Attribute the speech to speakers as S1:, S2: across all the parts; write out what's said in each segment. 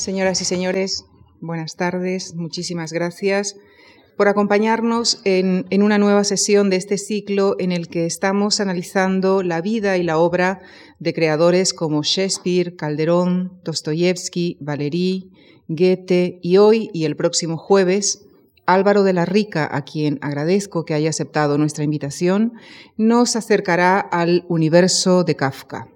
S1: Señoras y señores, buenas tardes. Muchísimas gracias por acompañarnos en, una nueva sesión de este ciclo en el que estamos analizando la vida y la obra de creadores como Shakespeare, Calderón, Dostoyevsky, Valéry, Goethe y hoy y el próximo jueves Álvaro de la Rica, a quien agradezco que haya aceptado nuestra invitación, nos acercará al universo de Kafka.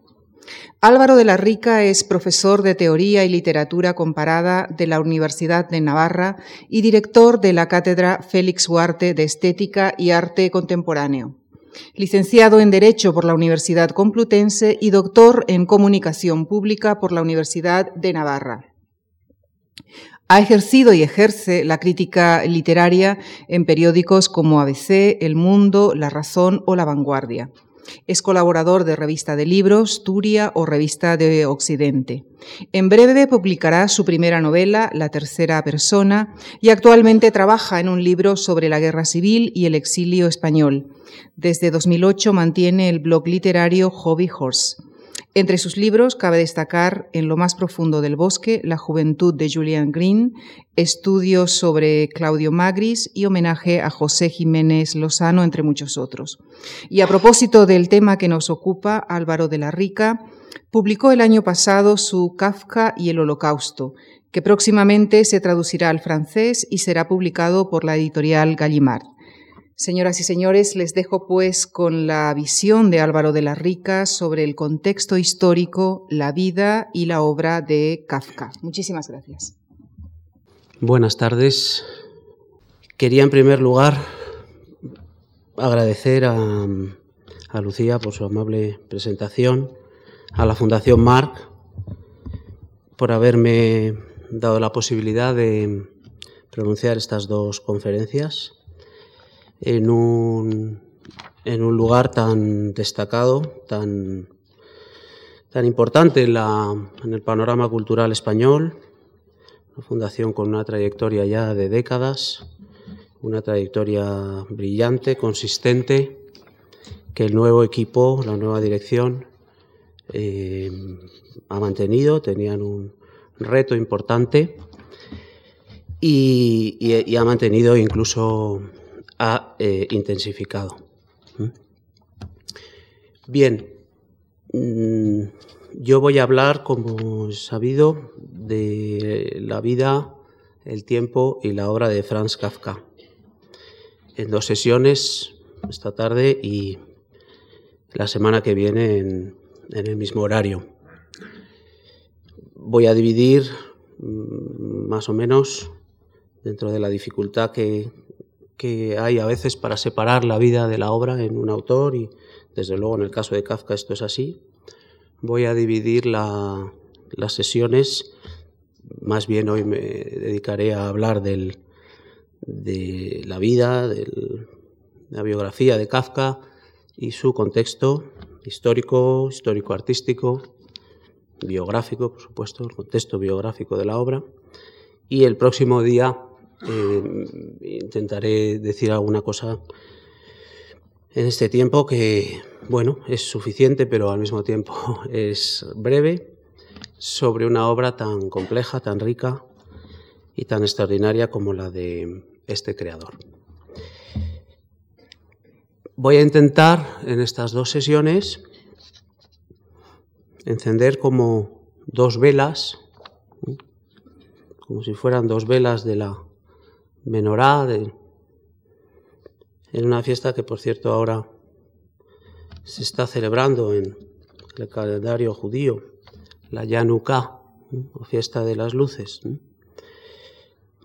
S1: Álvaro de la Rica es profesor de Teoría y Literatura Comparada de la Universidad de Navarra y director de la Cátedra Félix Huarte de Estética y Arte Contemporáneo. Licenciado en Derecho por la Universidad Complutense y doctor en Comunicación Pública por la Universidad de Navarra. Ha ejercido y ejerce la crítica literaria en periódicos como ABC, El Mundo, La Razón o La Vanguardia. Es colaborador de Revista de Libros, Turia o Revista de Occidente. En breve publicará su primera novela, La Tercera Persona, y actualmente trabaja en un libro sobre la guerra civil y el exilio español. Desde 2008 mantiene el blog literario Hobby Horse. Entre sus libros cabe destacar En lo más profundo del bosque, La juventud de Julian Green, estudios sobre Claudio Magris y homenaje a José Jiménez Lozano, entre muchos otros. Y a propósito del tema que nos ocupa, Álvaro de la Rica publicó el año pasado su Kafka y el Holocausto, que próximamente se traducirá al francés y será publicado por la editorial Gallimard. Señoras y señores, les dejo pues con la visión de Álvaro de la Rica sobre el contexto histórico, la vida y la obra de Kafka. Muchísimas gracias.
S2: Buenas tardes. Quería en primer lugar agradecer a, a Lucía por su amable presentación, a la Fundación Marc por haberme dado la posibilidad de pronunciar estas dos conferencias en un, en un lugar tan destacado, tan, tan importante en, la, en el panorama cultural español, una fundación con una trayectoria ya de décadas, una trayectoria brillante, consistente, que el nuevo equipo, la nueva dirección, eh, ha mantenido, tenían un reto importante y, ha mantenido incluso ha eh, intensificado. ¿Mm? Bien, mm, yo voy a hablar, como sabido, de la vida, el tiempo y la obra de Franz Kafka. En dos sesiones, esta tarde y la semana que viene en, en el mismo horario. Voy a dividir mm, más o menos dentro de la dificultad que, que hay a veces para separar la vida de la obra en un autor y desde luego en el caso de Kafka esto es así. Voy a dividir la, las sesiones, más bien hoy me dedicaré a hablar del, de la vida, de la biografía de Kafka y su contexto histórico, histórico-artístico, biográfico, por supuesto, el contexto biográfico de la obra. Y el próximo día eh, intentaré decir alguna cosa en este tiempo que, bueno, es suficiente, pero al mismo tiempo es breve, sobre una obra tan compleja, tan rica y tan extraordinaria como la de este creador. Voy a intentar en estas dos sesiones encender como dos velas, como si fueran dos velas de la menorá, en una fiesta que por cierto ahora se está celebrando en el calendario judío, la Yanuká, o fiesta de las luces.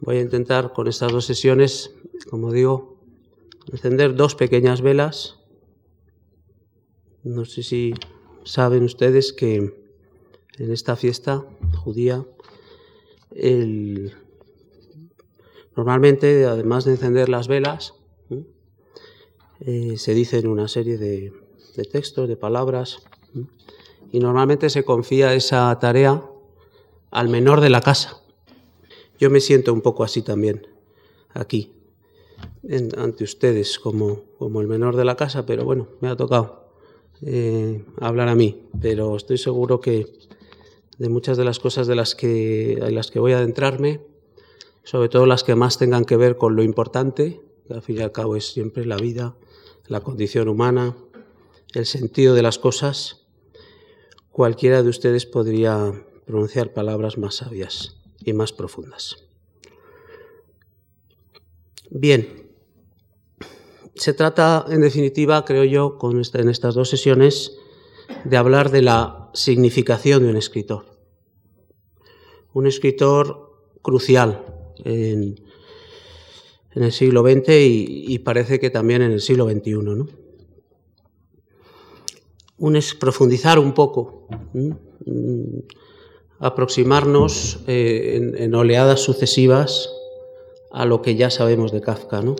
S2: Voy a intentar con estas dos sesiones, como digo, encender dos pequeñas velas. No sé si saben ustedes que en esta fiesta judía el Normalmente, además de encender las velas, eh, se dicen una serie de, textos, de palabras, y normalmente se confía esa tarea al menor de la casa. Yo me siento un poco así también, aquí, ante ustedes, como, como el menor de la casa, pero bueno, me ha tocado eh, hablar a mí, pero estoy seguro que de muchas de las cosas de las que, en las que voy a adentrarme, sobre todo las que más tengan que ver con lo importante, que al fin y al cabo es siempre la vida, la condición humana, el sentido de las cosas, cualquiera de ustedes podría pronunciar palabras más sabias y más profundas. Bien, se trata, en definitiva, creo yo, en estas dos sesiones, de hablar de la significación de un escritor. Un escritor crucial en, el siglo XX y, parece que también en el siglo XXI. ¿no? Un es profundizar un poco, aproximarnos eh, en, oleadas sucesivas a lo que ya sabemos de Kafka. ¿no?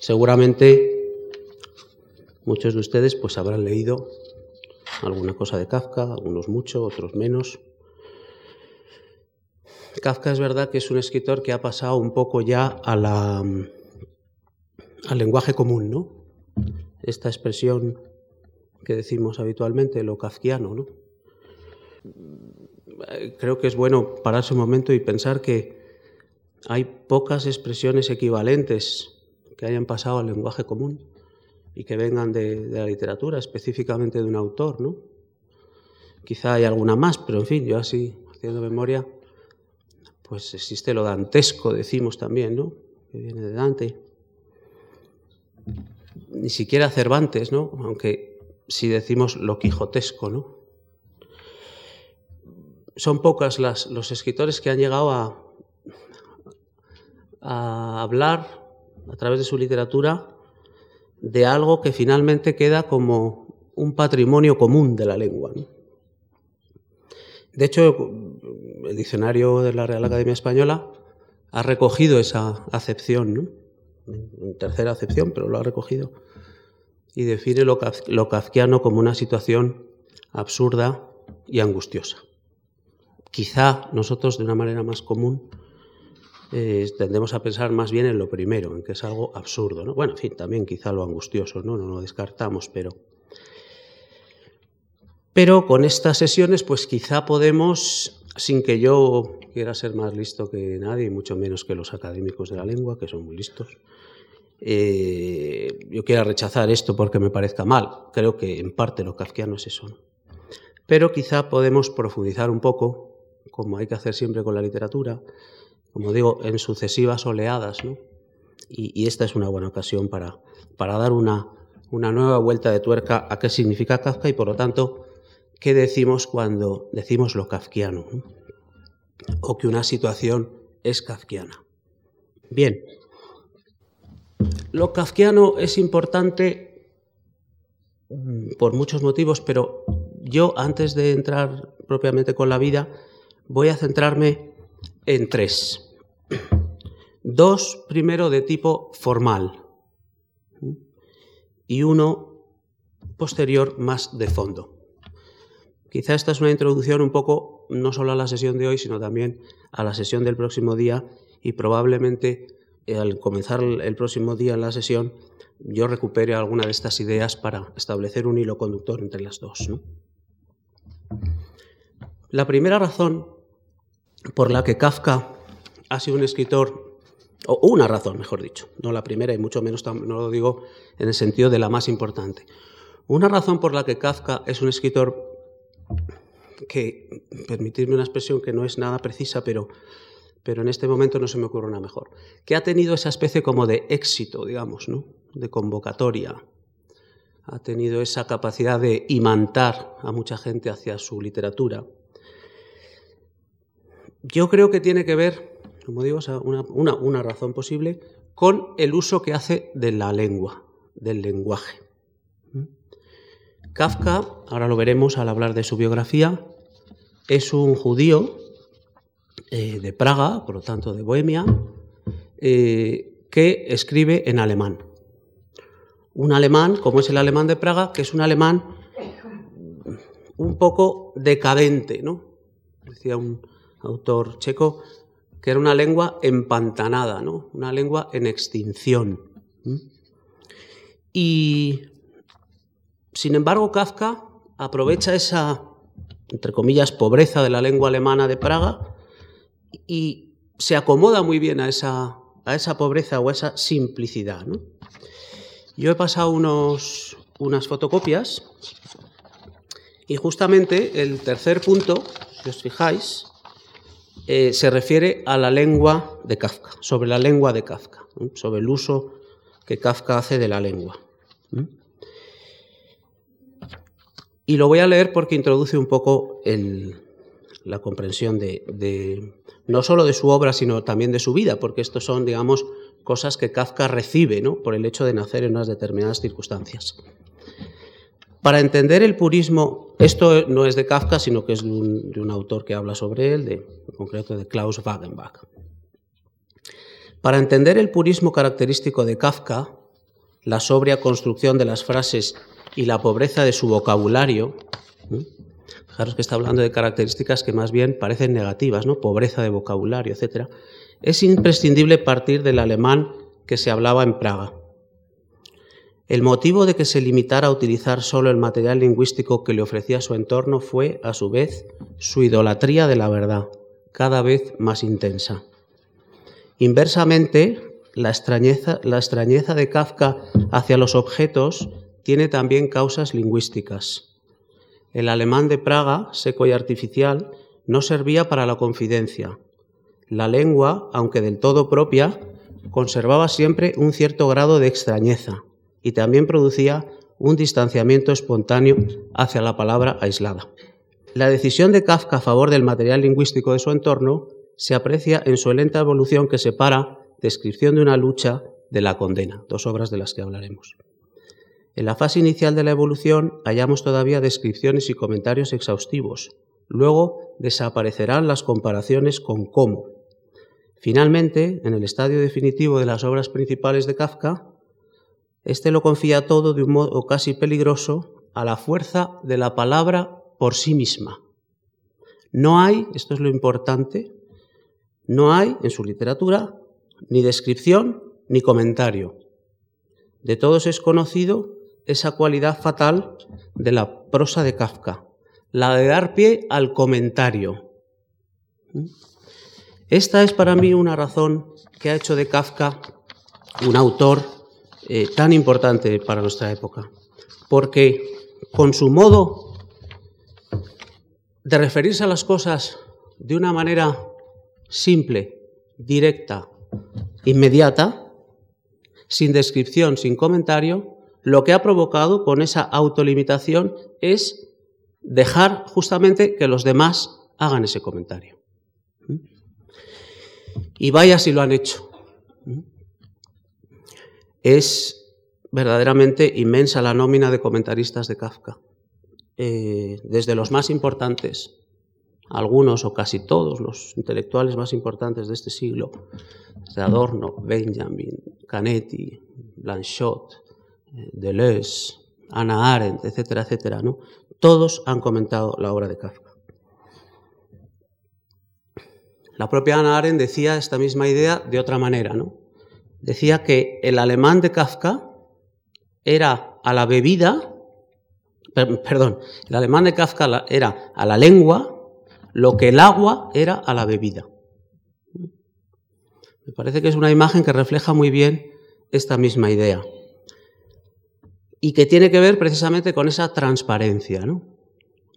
S2: Seguramente muchos de ustedes pues habrán leído alguna cosa de Kafka, algunos mucho, otros menos. Kafka es verdad que es un escritor que ha pasado un poco ya la, al lenguaje común, ¿no? Esta expresión que decimos habitualmente, lo kafkiano, ¿no? Creo que es bueno pararse un momento y pensar que hay pocas expresiones equivalentes que hayan pasado al lenguaje común y que vengan de, la literatura, específicamente de un autor, ¿no? Quizá hay alguna más, pero en fin, yo así, haciendo memoria, pues existe lo dantesco, decimos también, ¿no? Que viene de Dante. Ni siquiera Cervantes, ¿no? Aunque si decimos lo quijotesco, ¿no? Son pocas las, los escritores que han llegado a, hablar a través de su literatura de algo que finalmente queda como un patrimonio común de la lengua. De hecho, el diccionario de la Real Academia Española ha recogido esa acepción, ¿no? tercera acepción, pero lo ha recogido, y define lo, lo como una situación absurda y angustiosa. Quizá nosotros, de una manera más común, eh, tendemos a pensar más bien en lo primero, en que es algo absurdo. ¿no? Bueno, en fin, también quizá lo angustioso, ¿no? no lo descartamos, pero... Pero con estas sesiones, pues quizá podemos, sin que yo quiera ser más listo que nadie, y mucho menos que los académicos de la lengua, que son muy listos, eh, yo quiera rechazar esto porque me parezca mal. Creo que en parte lo kafkiano es eso. Pero quizá podemos profundizar un poco, como hay que hacer siempre con la literatura, como digo, en sucesivas oleadas. ¿no? Y, esta es una buena ocasión para, para dar una, una nueva vuelta de tuerca a qué significa Kafka y, por lo tanto, qué decimos cuando decimos lo kafkiano o que una situación es kafkiana. Bien, lo kafkiano es importante mm, por muchos motivos, pero yo antes de entrar propiamente con la vida voy a centrarme en tres. Dos, primero, de tipo formal y uno posterior más de fondo. Quizá esta es una introducción un poco no solo a la sesión de hoy, sino también a la sesión del próximo día y probablemente eh, al comenzar el próximo día la sesión yo recupere alguna de estas ideas para establecer un hilo conductor entre las dos. La primera razón por la que Kafka ha sido un escritor, o una razón, mejor dicho, no la primera y mucho menos no lo digo en el sentido de la más importante. Una razón por la que Kafka es un escritor que, permitirme una expresión que no es nada precisa, pero, pero en este momento no se me ocurre una mejor, que ha tenido esa especie como de éxito, digamos, ¿no? de convocatoria, ha tenido esa capacidad de imantar a mucha gente hacia su literatura. Yo creo que tiene que ver como digo, una, una, razón posible con el uso que hace de la lengua, del lenguaje. ¿Mm? Kafka, ahora lo veremos al hablar de su biografía, es un judío eh, de Praga, por lo tanto de Bohemia, eh, que escribe en alemán. Un alemán, como es el alemán de Praga, que es un alemán un poco decadente, ¿no? Decía un autor checo, que era una lengua empantanada, ¿no? una lengua en extinción. Y, sin embargo, Kafka aprovecha esa entre comillas, pobreza de la lengua alemana de Praga y se acomoda muy bien a esa, a esa pobreza o a esa simplicidad. Yo he pasado unos, unas fotocopias y justamente el tercer punto, si os fijáis, eh, se refiere a la lengua de Kafka, sobre la lengua de Kafka, sobre el uso que Kafka hace de la lengua. Y lo voy a leer porque introduce un poco la comprensión de, no solo de su obra, sino también de su vida, porque estos son, digamos, cosas que Kafka recibe ¿no? por el hecho de nacer en unas determinadas circunstancias. Para entender el purismo, esto no es de Kafka, sino que es de un, autor que habla sobre él, de, en concreto de Klaus Wagenbach. Para entender el purismo característico de Kafka, la sobria construcción de las frases y la pobreza de su vocabulario, fijaros que está hablando de características que más bien parecen negativas, ¿no? Pobreza de vocabulario, etc. Es imprescindible partir del alemán que se hablaba en Praga. El motivo de que se limitara a utilizar solo el material lingüístico que le ofrecía su entorno fue, a su vez, su idolatría de la verdad, cada vez más intensa. Inversamente, la extrañeza, la extrañeza de Kafka hacia los objetos tiene también causas lingüísticas. El alemán de Praga, seco y artificial, no servía para la confidencia. La lengua, aunque del todo propia, conservaba siempre un cierto grado de extrañeza y también producía un distanciamiento espontáneo hacia la palabra aislada. La decisión de Kafka a favor del material lingüístico de su entorno se aprecia en su lenta evolución que separa Descripción de una lucha de la condena, dos obras de las que hablaremos. En la fase inicial de la evolución hallamos todavía descripciones y comentarios exhaustivos. Luego desaparecerán las comparaciones con cómo. Finalmente, en el estadio definitivo de las obras principales de Kafka, este lo confía todo de un modo casi peligroso a la fuerza de la palabra por sí misma. No hay, esto es lo importante, no hay en su literatura ni descripción ni comentario. De todos es conocido esa cualidad fatal de la prosa de Kafka, la de dar pie al comentario. Esta es para mí una razón que ha hecho de Kafka un autor eh, tan importante para nuestra época, porque con su modo de referirse a las cosas de una manera simple, directa, inmediata, sin descripción, sin comentario, lo que ha provocado con esa autolimitación es dejar justamente que los demás hagan ese comentario. Y vaya si lo han hecho. Es verdaderamente inmensa la nómina de comentaristas de Kafka. Eh, desde los más importantes, algunos o casi todos los intelectuales más importantes de este siglo, de Adorno, Benjamin, Canetti, Blanchot, Deleuze, Ana Arendt, etcétera, etcétera, ¿no? Todos han comentado la obra de Kafka. La propia Ana Arendt decía esta misma idea de otra manera, ¿no? Decía que el alemán de Kafka era a la bebida, perdón, el alemán de Kafka era a la lengua lo que el agua era a la bebida. Me parece que es una imagen que refleja muy bien esta misma idea y que tiene que ver precisamente con esa transparencia, ¿no?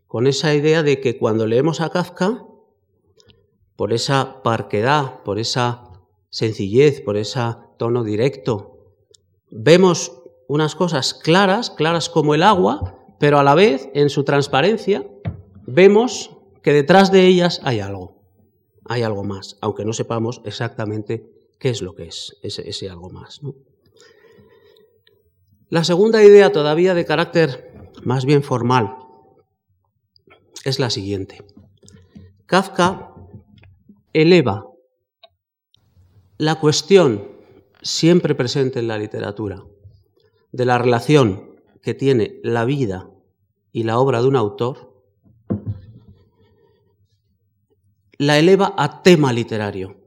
S2: con esa idea de que cuando leemos a Kafka, por esa parquedad, por esa sencillez, por ese tono directo, vemos unas cosas claras, claras como el agua, pero a la vez, en su transparencia, vemos que detrás de ellas hay algo, hay algo más, aunque no sepamos exactamente qué es lo que es ese, algo más. ¿no? La segunda idea, todavía de carácter más bien formal, es la siguiente. Kafka eleva la cuestión siempre presente en la literatura de la relación que tiene la vida y la obra de un autor, la eleva a tema literario.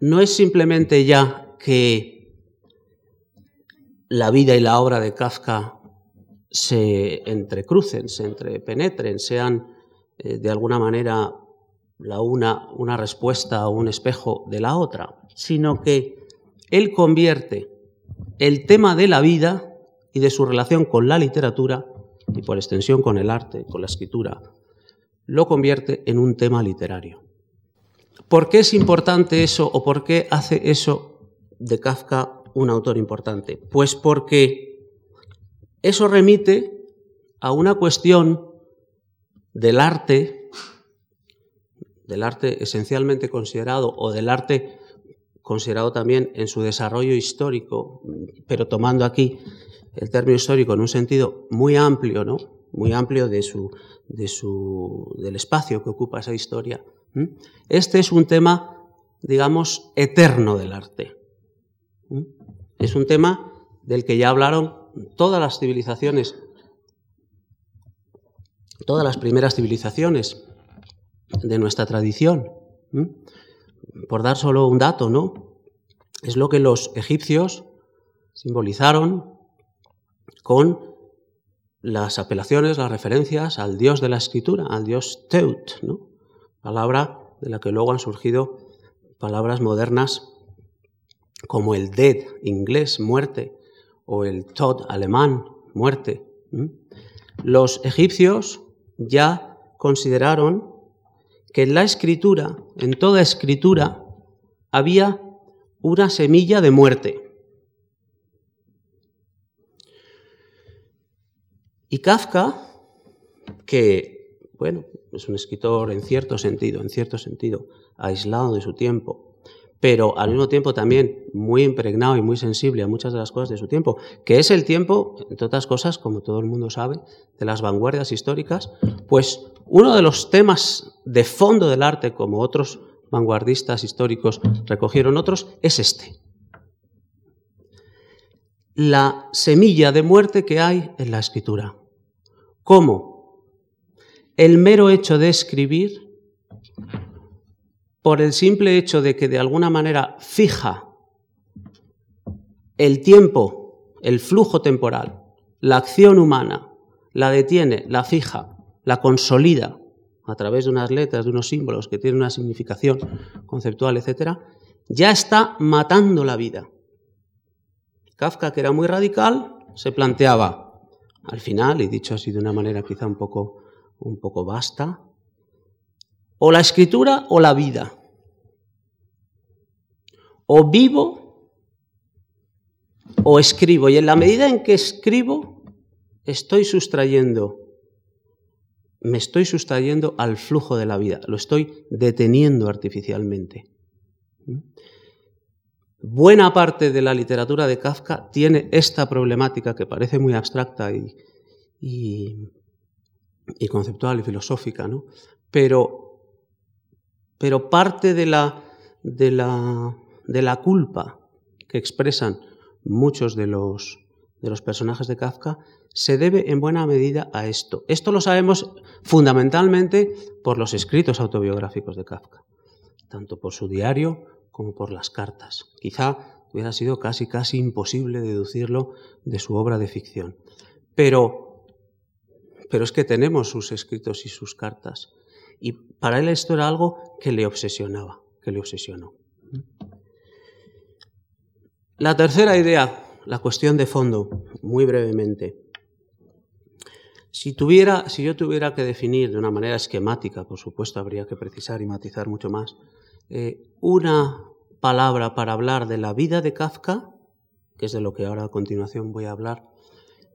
S2: No es simplemente ya que la vida y la obra de Kafka se entrecrucen, se entrepenetren, sean eh, de alguna manera la una una respuesta o un espejo de la otra, sino que él convierte el tema de la vida y de su relación con la literatura y por extensión con el arte, con la escritura, lo convierte en un tema literario. ¿Por qué es importante eso o por qué hace eso de Kafka un autor importante? Pues porque eso remite a una cuestión del arte, del arte esencialmente considerado o del arte considerado también en su desarrollo histórico, pero tomando aquí el término histórico en un sentido muy amplio, ¿no? Muy amplio de su, de su, del espacio que ocupa esa historia. Este es un tema, digamos, eterno del arte. Es un tema del que ya hablaron todas las civilizaciones, todas las primeras civilizaciones de nuestra tradición. Por dar solo un dato, ¿no? Es lo que los egipcios simbolizaron con las apelaciones, las referencias al dios de la escritura, al dios Teut, ¿no? palabra de la que luego han surgido palabras modernas como el dead inglés, muerte, o el Tod alemán, muerte. Los egipcios ya consideraron que en la escritura, en toda escritura, había una semilla de muerte. Y Kafka, que, bueno, es un escritor en cierto sentido, en cierto sentido, aislado de su tiempo, pero al mismo tiempo también muy impregnado y muy sensible a muchas de las cosas de su tiempo, que es el tiempo, entre otras cosas, como todo el mundo sabe, de las vanguardias históricas, pues uno de los temas de fondo del arte, como otros vanguardistas históricos recogieron otros, es este. La semilla de muerte que hay en la escritura. ¿Cómo? El mero hecho de escribir, por el simple hecho de que de alguna manera fija el tiempo, el flujo temporal, la acción humana, la detiene, la fija, la consolida a través de unas letras, de unos símbolos que tienen una significación conceptual, etc., ya está matando la vida. Kafka, que era muy radical, se planteaba, al final, y dicho así de una manera quizá un poco, un poco vasta, o la escritura o la vida. O vivo o escribo. Y en la medida en que escribo, estoy sustrayendo, me estoy sustrayendo al flujo de la vida, lo estoy deteniendo artificialmente. Buena parte de la literatura de Kafka tiene esta problemática que parece muy abstracta y, conceptual y filosófica, ¿no? pero, pero parte de la, de, la, de la culpa que expresan muchos de los, de los personajes de Kafka se debe en buena medida a esto. Esto lo sabemos fundamentalmente por los escritos autobiográficos de Kafka, tanto por su diario como por las cartas. Quizá hubiera sido casi, casi imposible deducirlo de su obra de ficción. Pero, pero es que tenemos sus escritos y sus cartas. Y para él esto era algo que le obsesionaba, que le obsesionó. La tercera idea, la cuestión de fondo, muy brevemente. Si, tuviera, si yo tuviera que definir de una manera esquemática, por supuesto habría que precisar y matizar mucho más, eh, una palabra para hablar de la vida de Kafka, que es de lo que ahora a continuación voy a hablar,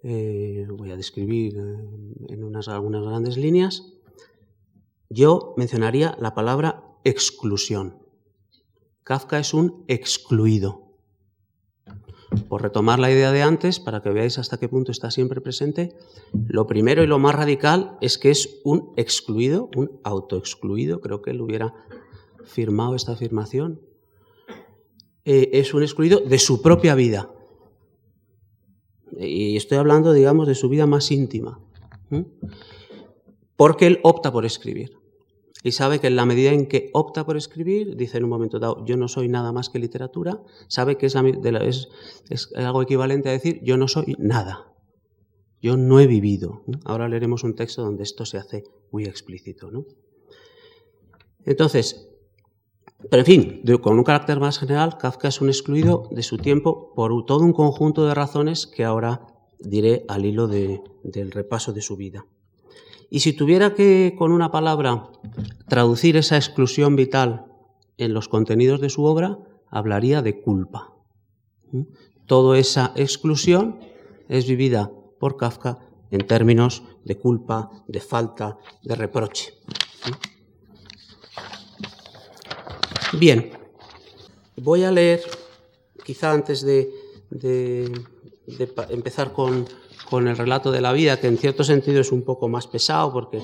S2: eh, voy a describir eh, en unas, algunas grandes líneas, yo mencionaría la palabra exclusión. Kafka es un excluido. Por retomar la idea de antes, para que veáis hasta qué punto está siempre presente, lo primero y lo más radical es que es un excluido, un autoexcluido, creo que él hubiera firmado esta afirmación, eh, es un excluido de su propia vida. Y estoy hablando, digamos, de su vida más íntima. Porque él opta por escribir. Y sabe que en la medida en que opta por escribir, dice en un momento dado, yo no soy nada más que literatura, sabe que es, algo equivalente a decir, yo no soy nada. Yo no he vivido. Ahora leeremos un texto donde esto se hace muy explícito. Entonces, pero en fin, con un carácter más general, Kafka es un excluido de su tiempo por todo un conjunto de razones que ahora diré al hilo del repaso de su vida. Y si tuviera que, con una palabra, traducir esa exclusión vital en los contenidos de su obra, hablaría de culpa. ¿Mm? Toda esa exclusión es vivida por Kafka en términos de culpa, de falta, de reproche. ¿Mm? Bien, voy a leer, quizá antes de, empezar con, con, el relato de la vida, que en cierto sentido es un poco más pesado, porque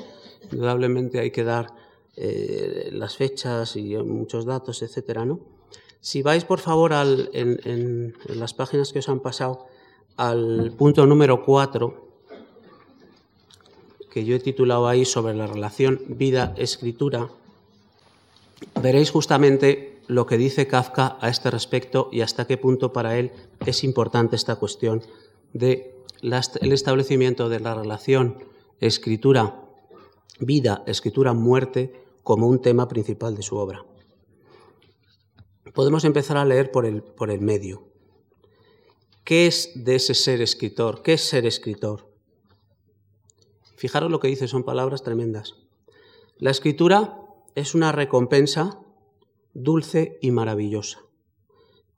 S2: indudablemente hay que dar eh, las fechas y muchos datos, etcétera, ¿no? Si vais, por favor, en, las páginas que os han pasado, al punto número 4, que yo he titulado ahí sobre la relación vida-escritura, veréis justamente lo que dice Kafka a este respecto y hasta qué punto para él es importante esta cuestión de el establecimiento de la relación escritura-vida, escritura-muerte como un tema principal de su obra podemos empezar a leer por el, por el medio. ¿Qué es de ese ser escritor? ¿Qué es ser escritor? Fijaros lo que dice, son palabras tremendas. La escritura es una recompensa dulce y maravillosa.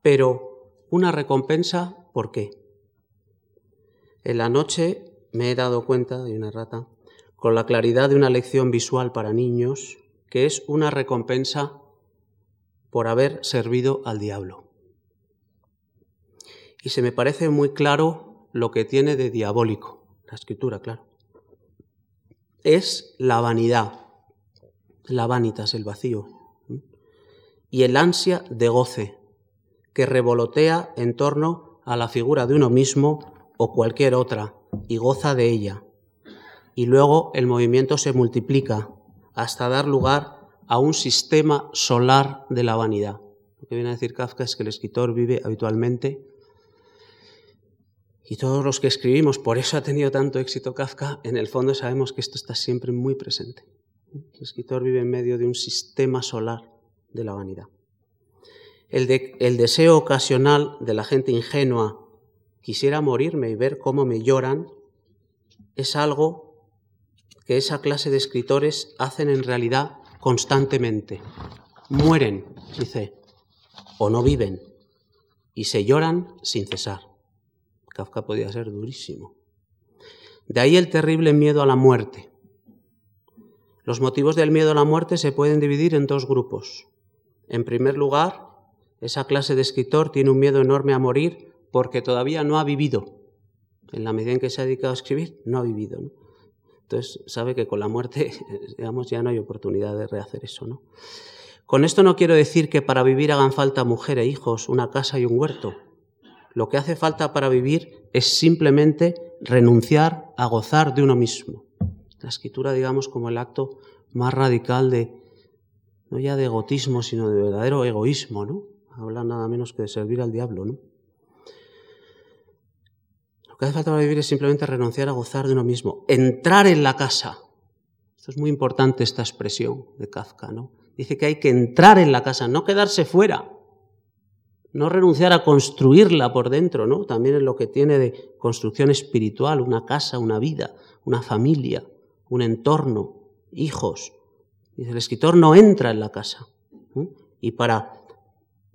S2: Pero una recompensa, ¿por qué? En la noche me he dado cuenta, de una rata, con la claridad de una lección visual para niños, que es una recompensa por haber servido al diablo. Y se me parece muy claro lo que tiene de diabólico, la escritura, claro. Es la vanidad, la vanitas, el vacío, y el ansia de goce que revolotea en torno a la figura de uno mismo o cualquier otra y goza de ella. Y luego el movimiento se multiplica hasta dar lugar a un sistema solar de la vanidad. Lo que viene a decir Kafka es que el escritor vive habitualmente, y todos los que escribimos, por eso ha tenido tanto éxito Kafka, en el fondo sabemos que esto está siempre muy presente. El escritor vive en medio de un sistema solar de la vanidad. El, el deseo ocasional de la gente ingenua, quisiera morirme y ver cómo me lloran, es algo que esa clase de escritores hacen en realidad constantemente. Mueren, dice, o no viven, y se lloran sin cesar. Kafka podía ser durísimo. De ahí el terrible miedo a la muerte. Los motivos del miedo a la muerte se pueden dividir en dos grupos. En primer lugar, esa clase de escritor tiene un miedo enorme a morir porque todavía no ha vivido. En la medida en que se ha dedicado a escribir, no ha vivido. Entonces sabe que con la muerte, digamos, ya no hay oportunidad de rehacer eso, ¿no? Con esto no quiero decir que para vivir hagan falta mujer e hijos, una casa y un huerto. Lo que hace falta para vivir es simplemente renunciar a gozar de uno mismo. La escritura, digamos, como el acto más radical de, no ya de egotismo, sino de verdadero egoísmo, ¿no? Habla nada menos que de servir al diablo, ¿no? Que hace falta para vivir es simplemente renunciar a gozar de uno mismo, entrar en la casa. Esto es muy importante, esta expresión de Kafka, ¿no? Dice que hay que entrar en la casa, no quedarse fuera, no renunciar a construirla por dentro, ¿no? También es lo que tiene de construcción espiritual, una casa, una vida, una familia, un entorno, hijos. Dice, el escritor no entra en la casa. Y para,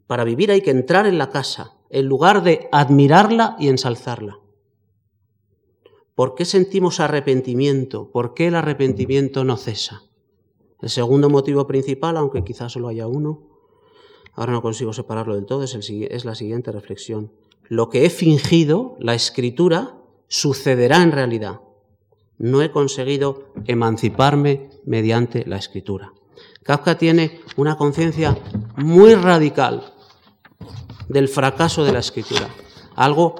S2: para vivir hay que entrar en la casa, en lugar de admirarla y ensalzarla. ¿Por qué sentimos arrepentimiento? ¿Por qué el arrepentimiento no cesa? El segundo motivo principal, aunque quizás solo haya uno, ahora no consigo separarlo del todo, es, es la siguiente reflexión. Lo que he fingido, la escritura, sucederá en realidad. No he conseguido emanciparme mediante la escritura. Kafka tiene una conciencia muy radical del fracaso de la escritura, algo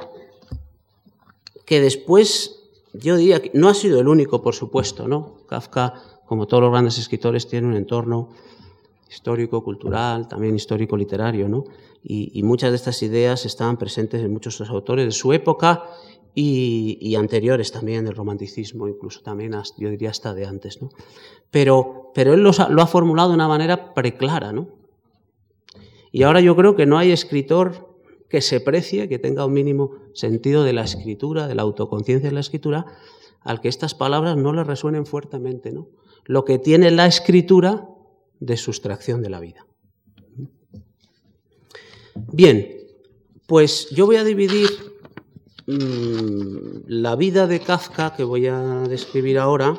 S2: que después yo diría que no ha sido el único, por supuesto, ¿no? Kafka, como todos los grandes escritores, tiene un entorno histórico, cultural, también histórico, literario, ¿no? Y, muchas de estas ideas estaban presentes en muchos de los autores de su época y, anteriores también, del romanticismo, incluso también, yo diría hasta de antes, ¿no? Pero, pero él lo ha formulado de una manera preclara, ¿no? Y ahora yo creo que no hay escritor que se precie, que tenga un mínimo sentido de la escritura, de la autoconciencia de la escritura, al que estas palabras no le resuenen fuertemente, ¿no? Lo que tiene la escritura de sustracción de la vida. Bien, pues yo voy a dividir mm, la vida de Kafka que voy a describir ahora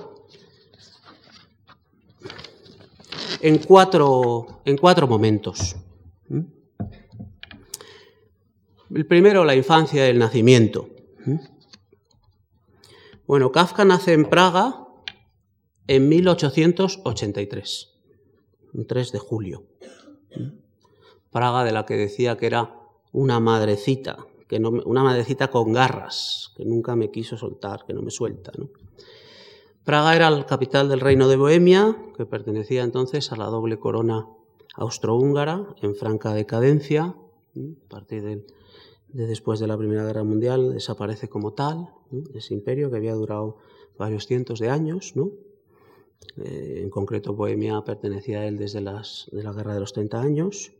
S2: en cuatro, en cuatro momentos. El primero, la infancia y el nacimiento. Bueno, Kafka nace en Praga en 1883, un 3 de julio. Praga de la que decía que era una madrecita, que no, una madrecita con garras, que nunca me quiso soltar, que no me suelta. Praga era la capital del reino de Bohemia, que pertenecía entonces a la doble corona austrohúngara, en franca decadencia, a partir de después de la Primera Guerra Mundial desaparece como tal, ese imperio que había durado varios cientos de años. Eh, en concreto, Bohemia pertenecía a él desde las, de la Guerra de los 30 años.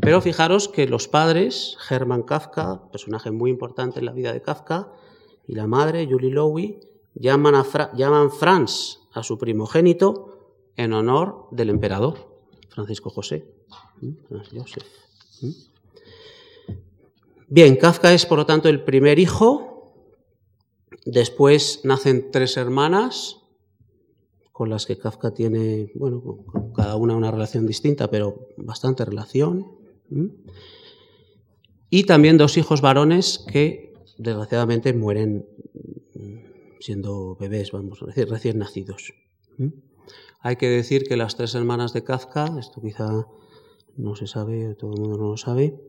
S2: Pero fijaros que los padres, Hermann Kafka, personaje muy importante en la vida de Kafka, y la madre, Julie Lowy, llaman, llaman Franz a su primogénito en honor del emperador, Francisco José. Bien, Kafka es por lo tanto el primer hijo Después nacen tres hermanas con las que Kafka tiene, bueno, cada una una relación distinta, pero bastante relación. Y también dos hijos varones que desgraciadamente mueren siendo bebés, vamos a decir, recién nacidos. Hay que decir que las tres hermanas de Kafka, esto quizá no se sabe, todo el mundo no lo sabe,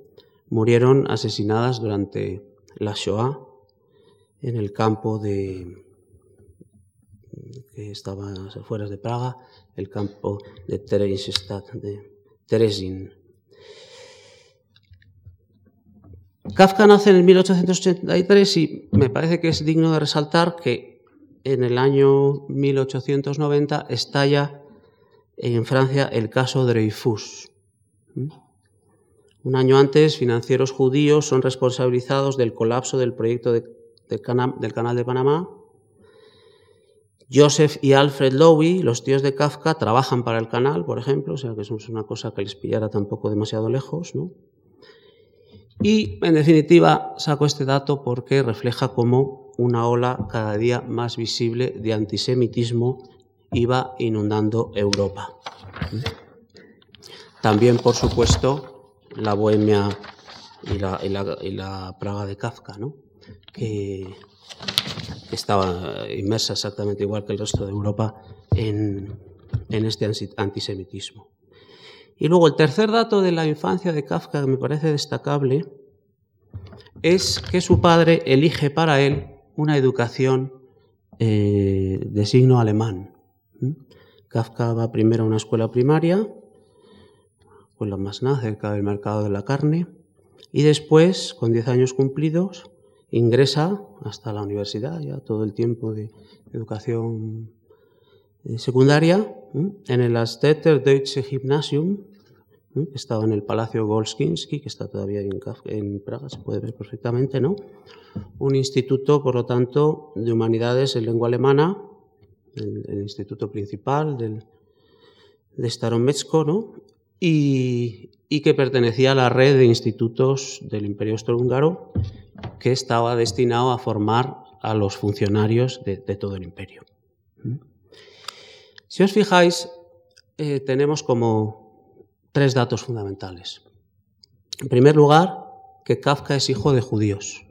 S2: murieron asesinadas durante la Shoah en el campo de que estaba a las afueras de Praga, el campo de Theresienstadt, de Teresin. Kafka nace en 1883 y me parece que es digno de resaltar que en el año 1890 estalla en Francia el caso Dreyfus. Un año antes, financieros judíos son responsabilizados del colapso del proyecto de del canal, de Panamá. Joseph y Alfred Lowy, los tíos de Kafka, trabajan para el canal, por ejemplo, o sea que eso es una cosa que les pillara tampoco demasiado lejos. ¿no? Y, en definitiva, saco este dato porque refleja cómo una ola cada día más visible de antisemitismo iba inundando Europa. También, por supuesto, la Bohemia y la, y la Praga de Kafka, ¿no? que estaba inmersa exactamente igual que el resto de Europa en, este antisemitismo. Y luego el tercer dato de la infancia de Kafka que me parece destacable es que su padre elige para él una educación eh, de signo alemán. Kafka va primero a una escuela primaria, la más nada, del mercado de la carne, y después, con 10 años cumplidos, ingresa hasta la universidad, ya todo el tiempo de educación eh, secundaria, en el Asteter Deutsche Gymnasium, que estaba en el Palacio Golskinski, que está todavía en, Praga, se puede ver perfectamente, ¿no? Un instituto, por lo tanto, de humanidades en lengua alemana, el, instituto principal del, de Starometsko, ¿no? Y, que pertenecía a la red de institutos del Imperio Austrohúngaro que estaba destinado a formar a los funcionarios de, todo el imperio. Si os fijáis, eh, tenemos como tres datos fundamentales. En primer lugar, que Kafka es hijo de judíos.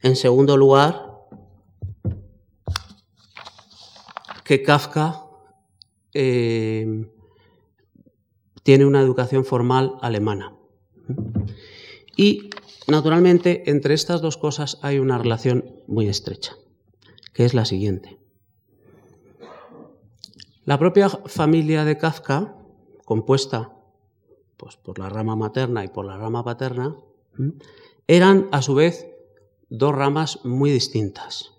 S2: En segundo lugar, que Kafka eh, tiene una educación formal alemana. Y naturalmente entre estas dos cosas hay una relación muy estrecha, que es la siguiente. La propia familia de Kafka, compuesta pues, por la rama materna y por la rama paterna, eran a su vez dos ramas muy distintas.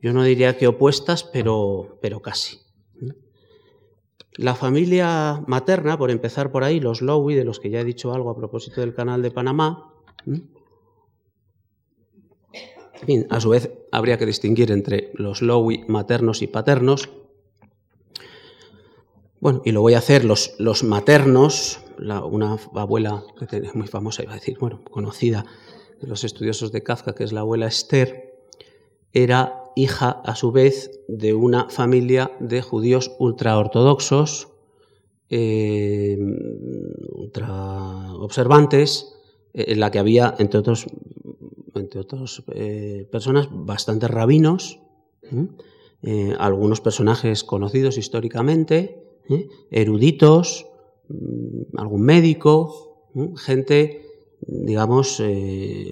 S2: Yo no diría que opuestas, pero, pero casi. La familia materna, por empezar por ahí, los Lowy, de los que ya he dicho algo a propósito del canal de Panamá, a su vez habría que distinguir entre los Lowy maternos y paternos. Bueno, y lo voy a hacer los, los maternos, una abuela que muy famosa, iba a decir, bueno, conocida de los estudiosos de Kafka, que es la abuela Esther, era hija a su vez de una familia de judíos ultraortodoxos, eh, ultra observantes, eh, en la que había, entre otros, entre otras eh, personas, bastantes rabinos, algunos personajes conocidos históricamente, eruditos, mm, algún médico, gente, digamos,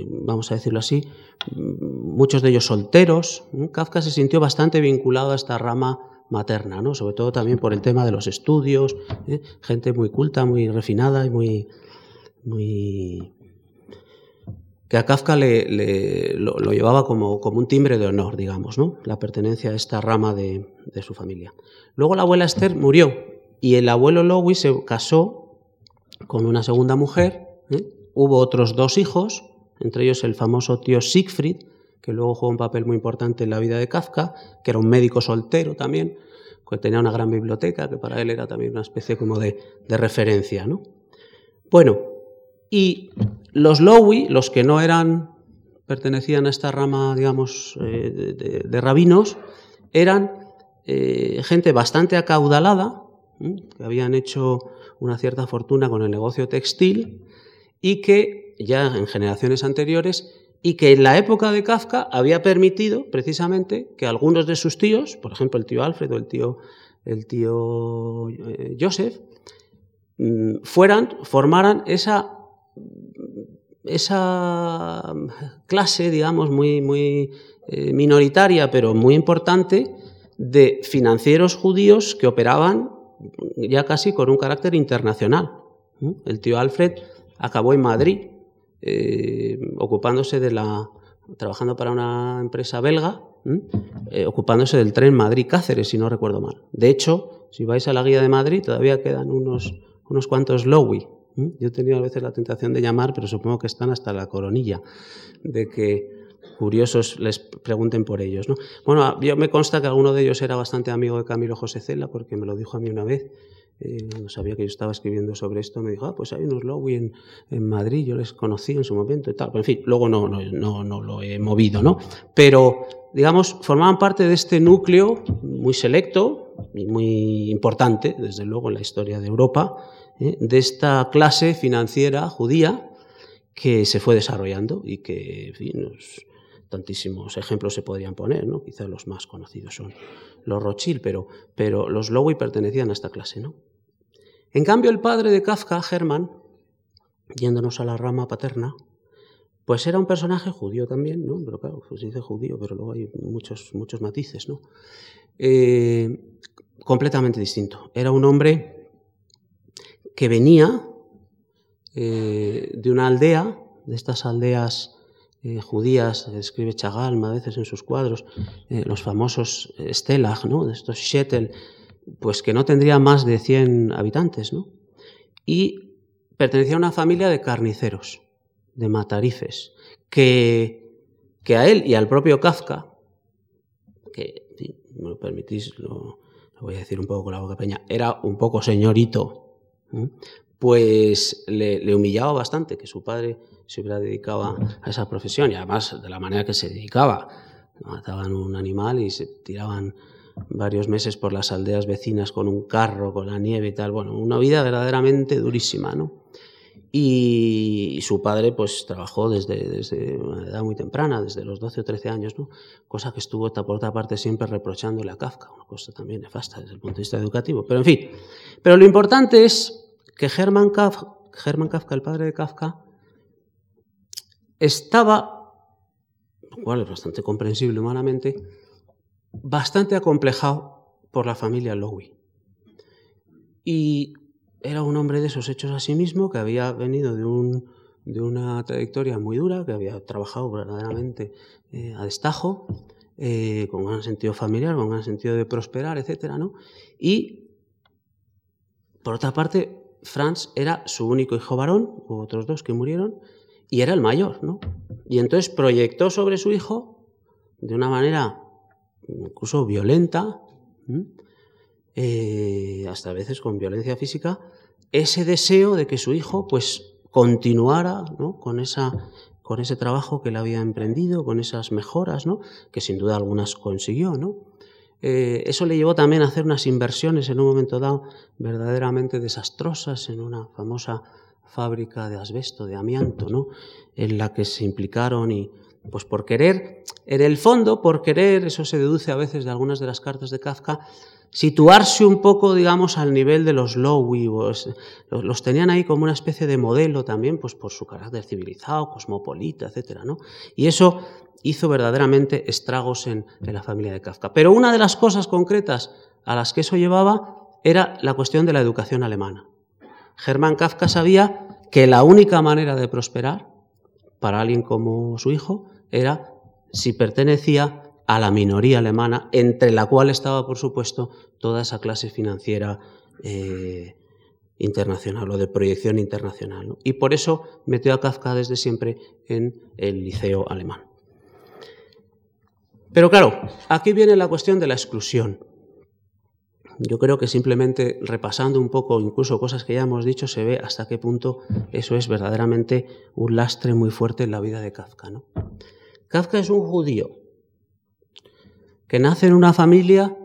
S2: vamos a decirlo así, muchos de ellos solteros. Kafka se sintió bastante vinculado a esta rama materna, ¿no? sobre todo también por el tema de los estudios, ¿eh? gente muy culta, muy refinada y muy, muy... que a Kafka le, lo, llevaba como, como, un timbre de honor, digamos, ¿no? la pertenencia a esta rama de, su familia. Luego la abuela Esther murió y el abuelo Lowy se casó con una segunda mujer, ¿eh? hubo otros dos hijos, entre ellos el famoso tío Siegfried, que luego jugó un papel muy importante en la vida de Kafka, que era un médico soltero también, que tenía una gran biblioteca, que para él era también una especie como de, referencia. ¿no? Bueno, y los Lowy, los que no eran, pertenecían a esta rama, digamos, eh, de, rabinos, eran eh, gente bastante acaudalada, que habían hecho una cierta fortuna con el negocio textil y que ya en generaciones anteriores y que en la época de Kafka había permitido precisamente que algunos de sus tíos, por ejemplo el tío Alfred o el tío, el tío eh, Joseph, mm, fueran, formaran esa, esa clase, digamos, muy, muy eh, minoritaria, pero muy importante, de financieros judíos que operaban ya casi con un carácter internacional. El tío Alfred acabó en Madrid eh, ocupándose de la, trabajando para una empresa belga, eh, ocupándose del tren Madrid-Cáceres, si no recuerdo mal. De hecho, si vais a la guía de Madrid, todavía quedan unos, unos cuantos Lowy. Yo he tenido a veces la tentación de llamar, pero supongo que están hasta la coronilla, de que curiosos les pregunten por ellos. ¿no? Bueno, yo me consta que alguno de ellos era bastante amigo de Camilo José Cela, porque me lo dijo a mí una vez, eh, no sabía que yo estaba escribiendo sobre esto, me dijo, ah, pues hay unos Lowy en, en, Madrid, yo les conocí en su momento y tal. Pero, en fin, luego no, no, no, no, lo he movido, ¿no? Pero, digamos, formaban parte de este núcleo muy selecto y muy importante, desde luego, en la historia de Europa, ¿eh? de esta clase financiera judía que se fue desarrollando y que, en fin, tantísimos ejemplos se podrían poner, ¿no? Quizá los más conocidos son los Rothschild, pero, pero los Lowy pertenecían a esta clase, ¿no? En cambio, el padre de Kafka, Hermann, yéndonos a la rama paterna, pues era un personaje judío también, ¿no? Pero claro, pues se dice judío, pero luego hay muchos, muchos matices, ¿no? Eh, completamente distinto. Era un hombre que venía eh, de una aldea, de estas aldeas eh, judías, escribe Chagall a veces en sus cuadros, eh, los famosos Stellag, ¿no? de estos Shettel, pues que no tendría más de 100 habitantes, ¿no? Y pertenecía a una familia de carniceros, de matarifes, que, que a él y al propio Kafka, que, si me lo permitís, lo, voy a decir un poco con la boca peña, era un poco señorito, pues le, humillaba bastante que su padre se hubiera dedicado a esa profesión y además de la manera que se dedicaba. Mataban un animal y se tiraban varios meses por las aldeas vecinas con un carro, con la nieve y tal. Bueno, una vida verdaderamente durísima, ¿no? Y, su padre pues trabajó desde, desde, una edad muy temprana, desde los 12 o 13 años, ¿no? cosa que estuvo por otra parte siempre reprochándole a Kafka, una cosa también nefasta desde el punto de vista educativo. Pero en fin, pero lo importante es que Hermann Kafka, el padre de Kafka, estaba, lo cual es bastante comprensible humanamente, bastante acomplejado por la familia Lowy. Y era un hombre de esos hechos a sí mismo, que había venido de, un, de una trayectoria muy dura, que había trabajado verdaderamente eh, a destajo, eh, con gran sentido familiar, con gran sentido de prosperar, etc. ¿no? Y, por otra parte, Franz era su único hijo varón, otros dos que murieron, y era el mayor, ¿no? Y entonces proyectó sobre su hijo, de una manera incluso violenta, eh, hasta a veces con violencia física, ese deseo de que su hijo pues continuara ¿no? con, esa, con ese trabajo que él había emprendido, con esas mejoras, ¿no? que sin duda algunas consiguió. ¿no? Eh, eso le llevó también a hacer unas inversiones en un momento dado verdaderamente desastrosas en una famosa fábrica de asbesto, de amianto, ¿no? en la que se implicaron y, pues por querer, en el fondo, por querer, eso se deduce a veces de algunas de las cartas de Kafka, situarse un poco, digamos, al nivel de los Lowy, los tenían ahí como una especie de modelo también, pues por su carácter civilizado, cosmopolita, etcétera, ¿no? Y eso hizo verdaderamente estragos en, en la familia de Kafka. Pero una de las cosas concretas a las que eso llevaba era la cuestión de la educación alemana. Germán Kafka sabía que la única manera de prosperar para alguien como su hijo era si pertenecía a la minoría alemana, entre la cual estaba, por supuesto, toda esa clase financiera eh, internacional o de proyección internacional. Y por eso metió a Kafka desde siempre en el liceo alemán. Pero claro, aquí viene la cuestión de la exclusión. Yo creo que simplemente repasando un poco, incluso cosas que ya hemos dicho, se ve hasta qué punto eso es verdaderamente un lastre muy fuerte en la vida de Kafka. Kafka es un judío que nace en una familia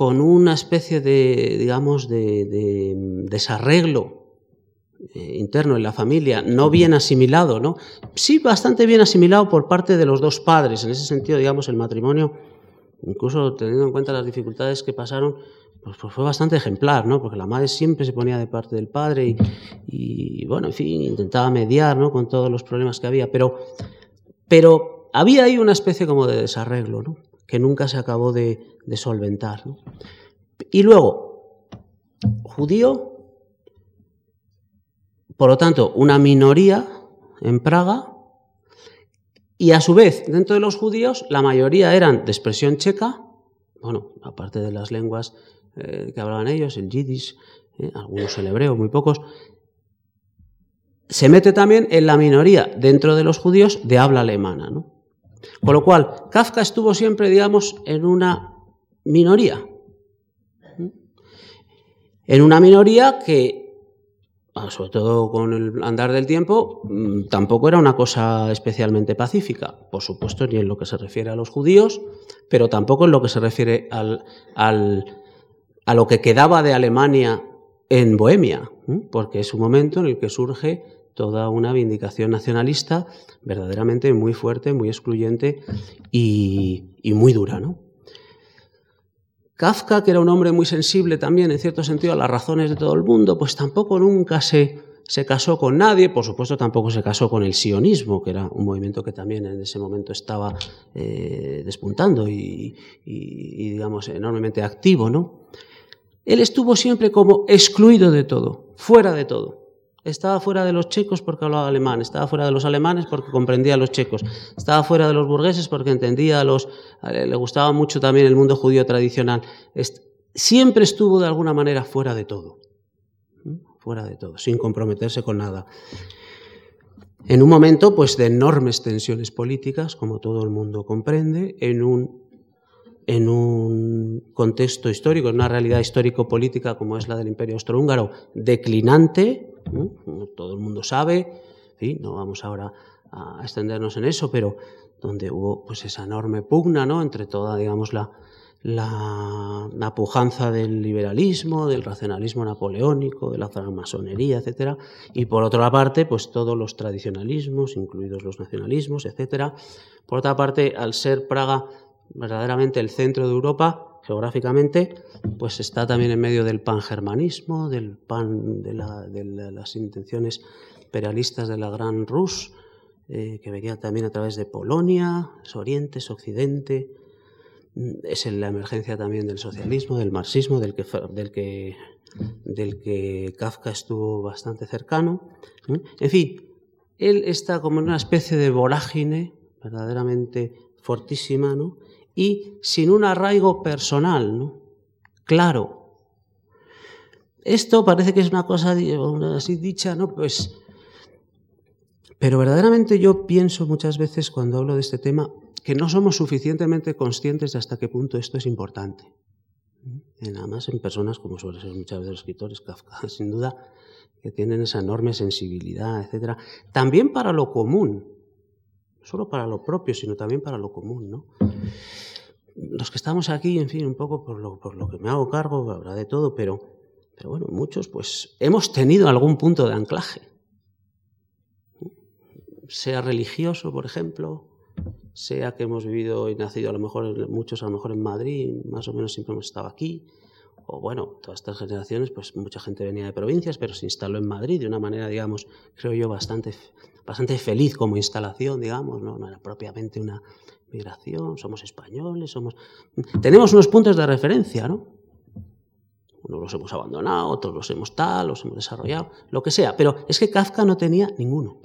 S2: con una especie de, digamos, de, desarreglo eh, interno en la familia, no bien asimilado, ¿no? Sí, bastante bien asimilado por parte de los dos padres. En ese sentido, digamos, el matrimonio, incluso teniendo en cuenta las dificultades que pasaron, pues, pues fue bastante ejemplar, ¿no? Porque la madre siempre se ponía de parte del padre y, y bueno, en fin, intentaba mediar, ¿no? Con todos los problemas que había. Pero, pero había ahí una especie como de desarreglo, ¿no? que nunca se acabó de, solventar. Y luego, judío, por lo tanto, una minoría en Praga, y a su vez, dentro de los judíos, la mayoría eran de expresión checa, bueno, aparte de las lenguas eh, que hablaban ellos, el yiddish, eh, algunos el hebreo, muy pocos, se mete también en la minoría dentro de los judíos de habla alemana. ¿no? Con lo cual, Kafka estuvo siempre, digamos, en una minoría. En una minoría que, ah, sobre todo con el andar del tiempo, mm, tampoco era una cosa especialmente pacífica. Por supuesto, ni en lo que se refiere a los judíos, pero tampoco en lo que se refiere al, a lo que quedaba de Alemania en Bohemia, porque es un momento en el que surge toda una vindicación nacionalista verdaderamente muy fuerte, muy excluyente y, muy dura. ¿no? Kafka, que era un hombre muy sensible también, en cierto sentido, a las razones de todo el mundo, pues tampoco nunca se, se casó con nadie, por supuesto tampoco se casó con el sionismo, que era un movimiento que también en ese momento estaba eh, despuntando y, y, digamos, enormemente activo, ¿no? Él estuvo siempre como excluido de todo, fuera de todo. Estaba fuera de los checos porque hablaba alemán, estaba fuera de los alemanes porque comprendía a los checos, estaba fuera de los burgueses porque entendía a los... le gustaba mucho también el mundo judío tradicional. Siempre estuvo de alguna manera fuera de todo, fuera de todo, sin comprometerse con nada. En un momento pues de enormes tensiones políticas, como todo el mundo comprende, en un en un contexto histórico, en una realidad histórico-política como es la del Imperio Austrohúngaro, declinante, todo el mundo sabe, no vamos ahora a extendernos en eso, pero donde hubo pues esa enorme pugna ¿no? entre toda digamos la, la, pujanza del liberalismo, del racionalismo napoleónico, de la francmasonería, etcétera, y por otra parte, pues todos los tradicionalismos, incluidos los nacionalismos, etcétera. Por otra parte, al ser Praga verdaderamente el centro de Europa, geográficamente, pues está también en medio del pangermanismo, del pan de, las intenciones imperialistas de la Gran Rus, eh, que venía también a través de Polonia, es Oriente, es Occidente. es la emergencia también del socialismo, del marxismo, del que, del que, Kafka estuvo bastante cercano. En fin, él está como en una especie de vorágine verdaderamente fortísima, ¿no? Y sin un arraigo personal, ¿no? Claro. Esto parece que es una cosa así dicha, ¿no? Pues pero verdaderamente yo pienso muchas veces cuando hablo de este tema que no somos suficientemente conscientes de hasta qué punto esto es importante. Y nada más en personas como suelen ser muchas veces los escritores, Kafka, sin duda, que tienen esa enorme sensibilidad, etc. También para lo común, no solo para lo propio, sino también para lo común. ¿no? Los que estamos aquí, en fin, un poco por lo, por lo que me hago cargo, habrá de todo, pero, pero bueno, muchos pues hemos tenido algún punto de anclaje sea religioso, por ejemplo, sea que hemos vivido y nacido a lo mejor muchos a lo mejor en Madrid, más o menos siempre hemos estado aquí, o bueno, todas estas generaciones, pues mucha gente venía de provincias, pero se instaló en Madrid de una manera, digamos, creo yo, bastante, bastante feliz como instalación, digamos, ¿no? no era propiamente una migración, somos españoles, somos... Tenemos unos puntos de referencia, ¿no? Unos los hemos abandonado, otros los hemos tal, los hemos desarrollado, lo que sea, pero es que Kafka no tenía ninguno.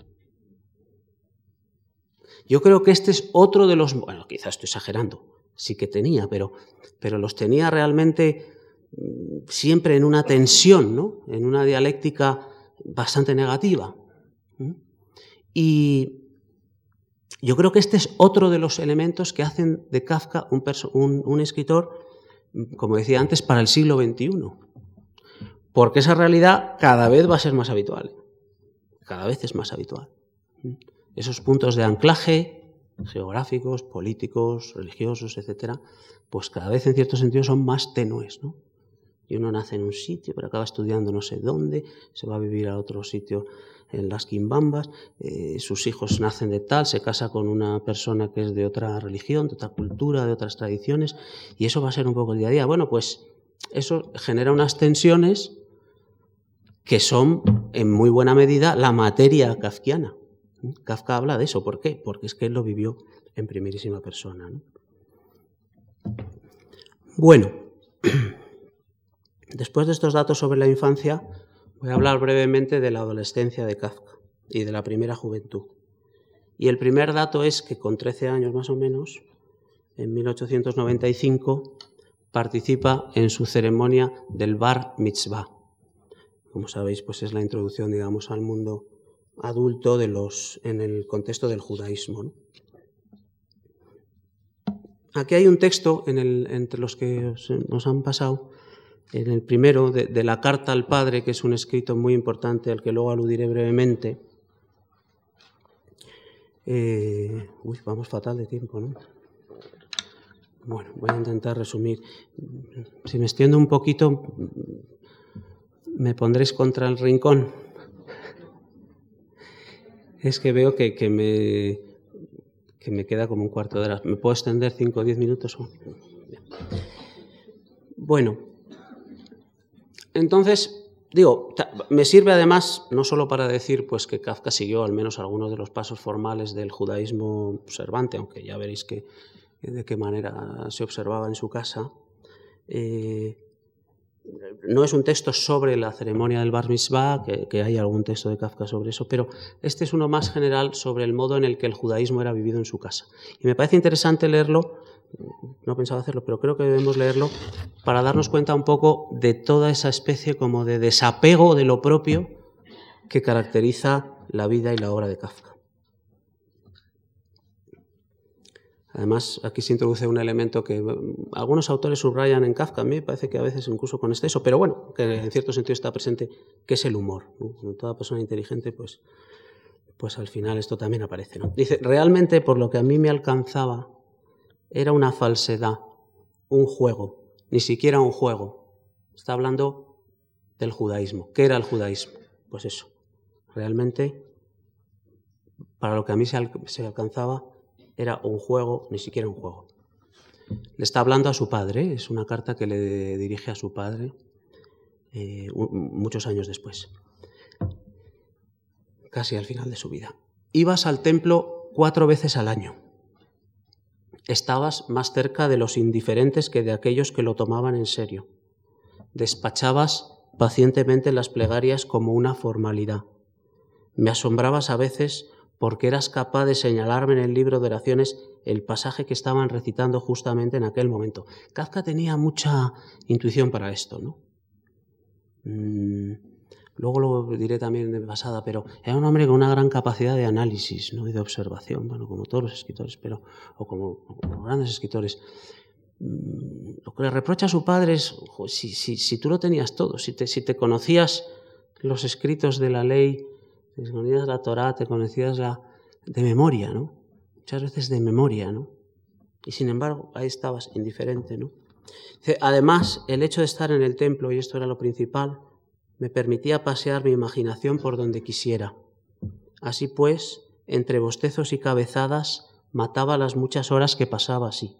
S2: Yo creo que este es otro de los, bueno, quizás estoy exagerando, sí que tenía, pero, pero los tenía realmente mm, siempre en una tensión, ¿no? en una dialéctica bastante negativa. Y yo creo que este es otro de los elementos que hacen de Kafka un, escritor, como decía antes, para el siglo XXI. Porque esa realidad cada vez va a ser más habitual. Cada vez es más habitual esos puntos de anclaje geográficos, políticos, religiosos, etcétera, pues cada vez en cierto sentido son más tenues, ¿no? Y uno nace en un sitio, pero acaba estudiando no sé dónde, se va a vivir a otro sitio en las quimbambas, eh, sus hijos nacen de tal, se casa con una persona que es de otra religión, de otra cultura, de otras tradiciones, y eso va a ser un poco el día a día. Bueno, pues eso genera unas tensiones que son en muy buena medida la materia kafkiana. Kafka habla de eso. ¿Por qué? Porque es que él lo vivió en primerísima persona. Bueno, después de estos datos sobre la infancia, voy a hablar brevemente de la adolescencia de Kafka y de la primera juventud. Y el primer dato es que con 13 años más o menos, en 1895, participa en su ceremonia del Bar Mitzvah. Como sabéis, pues es la introducción, digamos, al mundo adulto de los, en el contexto del judaísmo. Aquí hay un texto entre los que nos han pasado, en el primero, de, la carta al padre, que es un escrito muy importante al que luego aludiré brevemente. Eh, uy, vamos fatal de tiempo, ¿no? Bueno, voy a intentar resumir. Si me extiendo un poquito, me pondréis contra el rincón es que veo que, me, que me queda como un cuarto de hora. ¿Me puedo extender cinco o diez minutos? Bueno, entonces, digo, me sirve además no solo para decir pues, que Kafka siguió al menos algunos de los pasos formales del judaísmo observante, aunque ya veréis que, de qué manera se observaba en su casa, eh, no es un texto sobre la ceremonia del Bar Mitzvah, que, hay algún texto de Kafka sobre eso, pero este es uno más general sobre el modo en el que el judaísmo era vivido en su casa. Y me parece interesante leerlo, no pensaba hacerlo, pero creo que debemos leerlo para darnos cuenta un poco de toda esa especie como de desapego de lo propio que caracteriza la vida y la obra de Kafka. Además, aquí se introduce un elemento que algunos autores subrayan en Kafka, a mí me parece que a veces incluso con exceso, pero bueno, que en cierto sentido está presente, que es el humor. toda persona inteligente, pues, pues al final esto también aparece. Dice, realmente por lo que a mí me alcanzaba, era una falsedad, un juego, ni siquiera un juego. Está hablando del judaísmo. ¿Qué era el judaísmo? Pues eso, realmente, para lo que a mí se alcanzaba, era un juego, ni siquiera un juego. Le está hablando a su padre, es una carta que le dirige a su padre eh, muchos años después, casi al final de su vida. Ibas al templo cuatro veces al año estabas más cerca de los indiferentes que de aquellos que lo tomaban en serio. Despachabas pacientemente las plegarias como una formalidad. Me asombrabas a veces porque eras capaz de señalarme en el libro de oraciones el pasaje que estaban recitando justamente en aquel momento. Kafka tenía mucha intuición para esto, ¿no? Mm, luego lo diré también de pasada, pero era un hombre con una gran capacidad de análisis ¿no? y de observación, bueno, como todos los escritores, pero, o como, grandes escritores. Mm, lo que le reprocha a su padre es, si, si, tú lo tenías todo, si te, si te conocías los escritos de la ley, te conocías la Torah, te conocías la de memoria, ¿no? Muchas veces de memoria, ¿no? Y sin embargo, ahí estabas indiferente, ¿no? Además, el hecho de estar en el templo, y esto era lo principal, me permitía pasear mi imaginación por donde quisiera. Así pues, entre bostezos y cabezadas, mataba las muchas horas que pasaba así.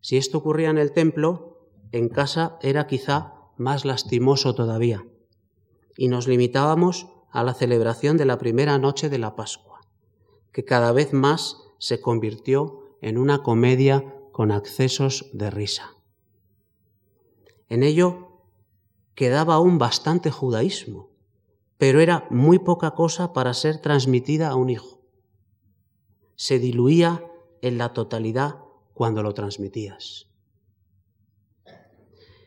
S2: Si esto ocurría en el templo, en casa era quizá más lastimoso todavía, y nos limitábamos a la celebración de la primera noche de la Pascua, que cada vez más se convirtió en una comedia con accesos de risa. En ello quedaba aún bastante judaísmo, pero era muy poca cosa para ser transmitida a un hijo. Se diluía en la totalidad cuando lo transmitías.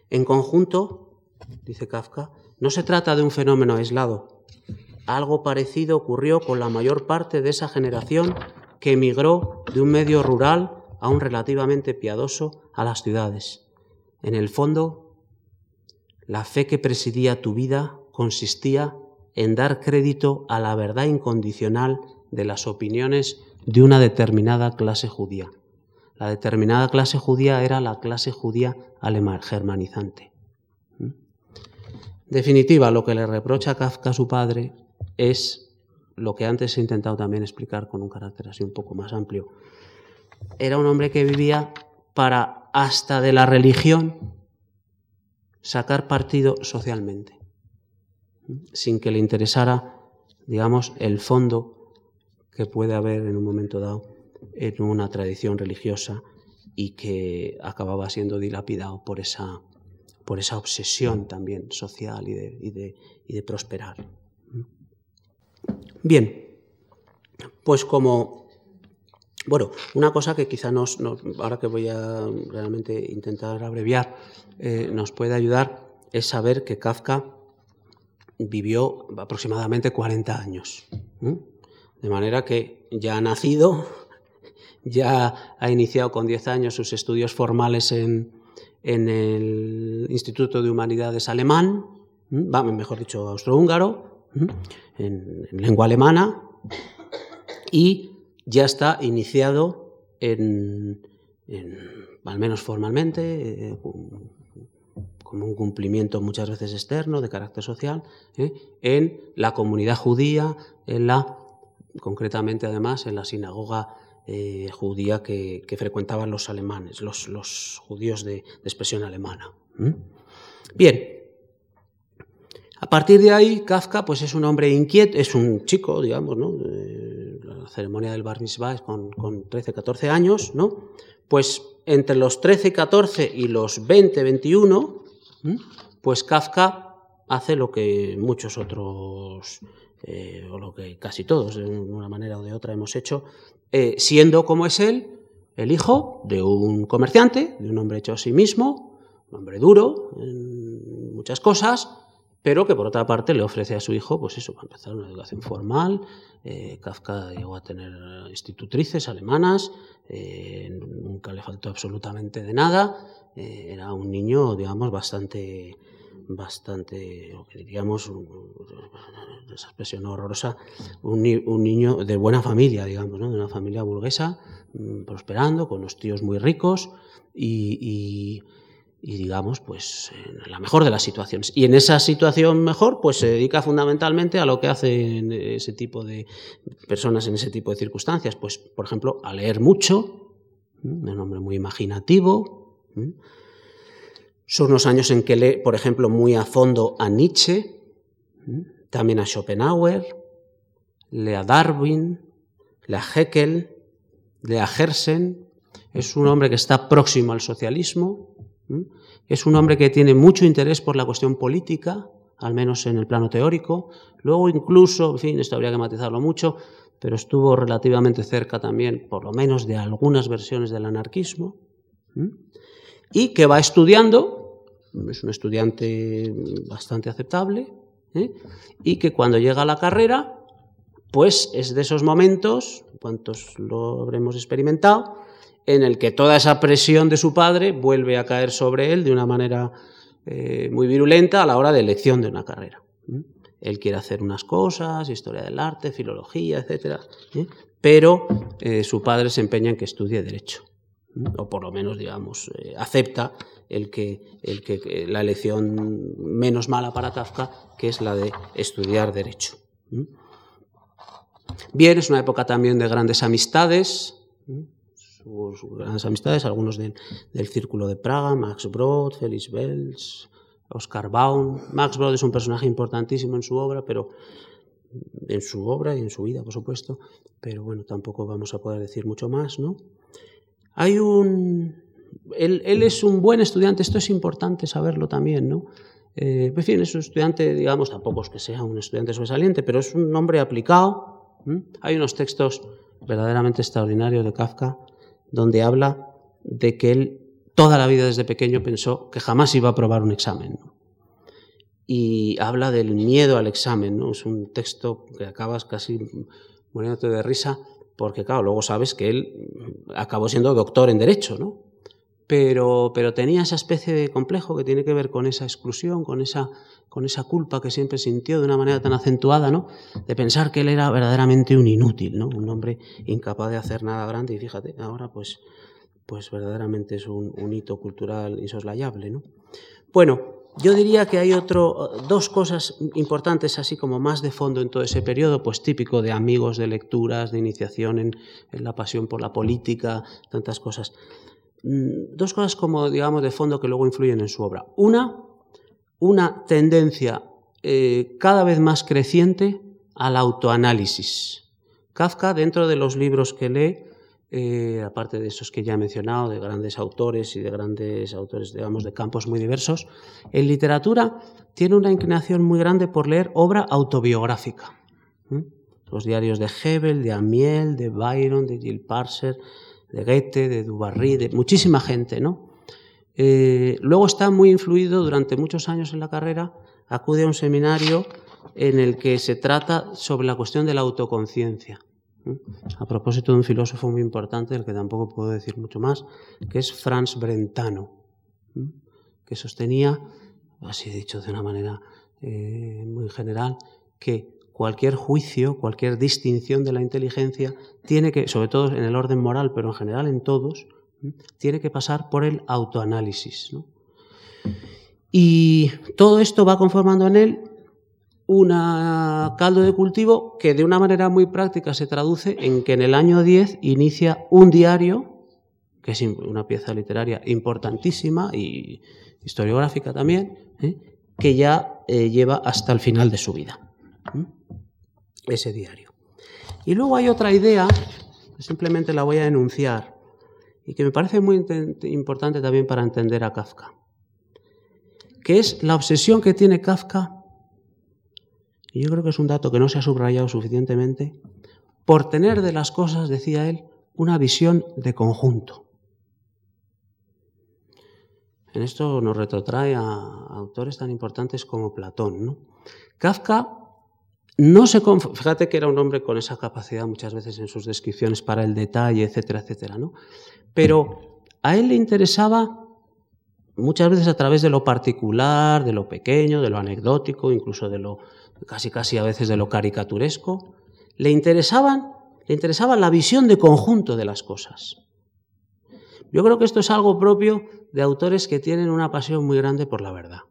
S2: En conjunto, dice Kafka, no se trata de un fenómeno aislado. Algo parecido ocurrió con la mayor parte de esa generación que emigró de un medio rural aún relativamente piadoso, a las ciudades. En el fondo, la fe que presidía tu vida consistía en dar crédito a la verdad incondicional de las opiniones de una determinada clase judía. La determinada clase judía era la clase judía alemán germanizante. ¿Mm? Definitiva, lo que le reprocha Kafka a su padre es lo que antes he intentado también explicar con un carácter así un poco más amplio, era un hombre que vivía para hasta de la religión sacar partido socialmente, sin que le interesara, digamos, el fondo que puede haber en un momento dado en una tradición religiosa y que acababa siendo dilapidado por esa, por esa obsesión también social y de, y de, y de prosperar. Bien, pues como bueno, una cosa que quizá nos, ahora que voy a realmente intentar abreviar, eh, nos puede ayudar es saber que Kafka vivió aproximadamente 40 años. De manera que ya ha nacido, ya ha iniciado con 10 años sus estudios formales en, el Instituto de Humanidades Alemán, mejor dicho, austrohúngaro, en, en lengua alemana, y ya está iniciado al menos formalmente, eh, como un cumplimiento muchas veces externo de carácter social, eh, en la comunidad judía, en la, concretamente además en la sinagoga eh, judía que, frecuentaban los alemanes, los, judíos de, expresión alemana. Bien, a partir de ahí, Kafka pues es un hombre inquieto, es un chico, digamos, ¿no? La ceremonia del Bar Mitzvah es con, 13, 14 años, ¿no? Pues entre los 13, 14 y los 20, 21, pues Kafka hace lo que muchos otros, eh, o lo que casi todos, de una manera o de otra, hemos hecho, eh, siendo como es él, el hijo de un comerciante, de un hombre hecho a sí mismo, un hombre duro en muchas cosas, pero que por otra parte le ofrece a su hijo, pues eso, para empezar una educación formal. Eh, Kafka llegó a tener institutrices alemanas, eh, nunca le faltó absolutamente de nada. Eh, era un niño, digamos, bastante, bastante, diríamos, esa expresión horrorosa, un, niño de buena familia, digamos, ¿no? de una familia burguesa, mm, prosperando, con los tíos muy ricos y y digamos, pues en la mejor de las situaciones. Y en esa situación mejor, pues se dedica fundamentalmente a lo que hacen ese tipo de personas en ese tipo de circunstancias. Pues, por ejemplo, a leer mucho, un hombre muy imaginativo. Son unos años en que lee, por ejemplo, muy a fondo a Nietzsche, también a Schopenhauer, lee a Darwin, lee a Heckel, lee a Hersen, es un hombre que está próximo al socialismo, es un hombre que tiene mucho interés por la cuestión política, al menos en el plano teórico. Luego incluso, en fin, esto habría que matizarlo mucho, pero estuvo relativamente cerca también, por lo menos, de algunas versiones del anarquismo. Y que va estudiando, es un estudiante bastante aceptable, ¿eh? y que cuando llega a la carrera, pues es de esos momentos, cuantos lo habremos experimentado, en el que toda esa presión de su padre vuelve a caer sobre él de una manera eh, muy virulenta a la hora de elección de una carrera. Él quiere hacer unas cosas, historia del arte, filología, etc. ¿eh? Pero eh, su padre se empeña en que estudie Derecho. O por lo menos, digamos, acepta el que, el que, la elección menos mala para Kafka, que es la de estudiar Derecho. Bien, es una época también de grandes amistades sus grandes amistades, algunos del, círculo de Praga, Max Brod, Felix Bells, Oscar Baum. Max Brod es un personaje importantísimo en su obra, pero en su obra y en su vida, por supuesto, pero bueno, tampoco vamos a poder decir mucho más, ¿no? Hay un... Él, es un buen estudiante, esto es importante saberlo también, ¿no? Eh, en fin, es un estudiante, digamos, tampoco es que sea un estudiante sobresaliente, pero es un hombre aplicado. Hay unos textos verdaderamente extraordinarios de Kafka donde habla de que él toda la vida desde pequeño pensó que jamás iba a aprobar un examen. Y habla del miedo al examen, ¿no? Es un texto que acabas casi muriéndote de risa, porque claro, luego sabes que él acabó siendo doctor en Derecho, ¿no? Pero, pero tenía esa especie de complejo que tiene que ver con esa exclusión, con esa, con esa culpa que siempre sintió de una manera tan acentuada, ¿no? De pensar que él era verdaderamente un inútil, ¿no? Un hombre incapaz de hacer nada grande y fíjate, ahora pues, pues verdaderamente es un, hito cultural insoslayable, ¿no? Bueno, yo diría que hay otro, dos cosas importantes, así como más de fondo en todo ese periodo, pues típico de amigos, de lecturas, de iniciación en, en la pasión por la política, tantas cosas. Mm, dos cosas como, digamos, de fondo que luego influyen en su obra. Una, una tendencia eh, cada vez más creciente al autoanálisis. Kafka, dentro de los libros que lee, eh, aparte de esos que ya he mencionado, de grandes autores y de grandes autores, digamos, de campos muy diversos, en literatura tiene una inclinación muy grande por leer obra autobiográfica. Los diarios de Hebel, de Amiel, de Byron, de Gil Parser, de Goethe, de Dubarry, de muchísima gente, ¿no? Eh, luego está muy influido durante muchos años en la carrera, acude a un seminario en el que se trata sobre la cuestión de la autoconciencia. A propósito de un filósofo muy importante, del que tampoco puedo decir mucho más, que es Franz Brentano, que sostenía, así dicho de una manera eh, muy general, que cualquier juicio, cualquier distinción de la inteligencia tiene que, sobre todo en el orden moral, pero en general en todos, tiene que pasar por el autoanálisis. Y todo esto va conformando en él un caldo de cultivo que de una manera muy práctica se traduce en que en el año 10 inicia un diario, que es una pieza literaria importantísima y historiográfica también, ¿eh? que ya eh, lleva hasta el final de su vida ese diario. Y luego hay otra idea, simplemente la voy a enunciar, y que me parece muy importante también para entender a Kafka, que es la obsesión que tiene Kafka, y yo creo que es un dato que no se ha subrayado suficientemente, por tener de las cosas, decía él, una visión de conjunto. En esto nos retrotrae a autores tan importantes como Platón. Kafka no se fíjate que era un hombre con esa capacidad muchas veces en sus descripciones para el detalle, etcétera, etcétera, ¿no? Pero a él le interesaba muchas veces a través de lo particular, de lo pequeño, de lo anecdótico, incluso de lo casi casi a veces de lo caricaturesco, le interesaban le interesaba la visión de conjunto de las cosas. Yo creo que esto es algo propio de autores que tienen una pasión muy grande por la verdad.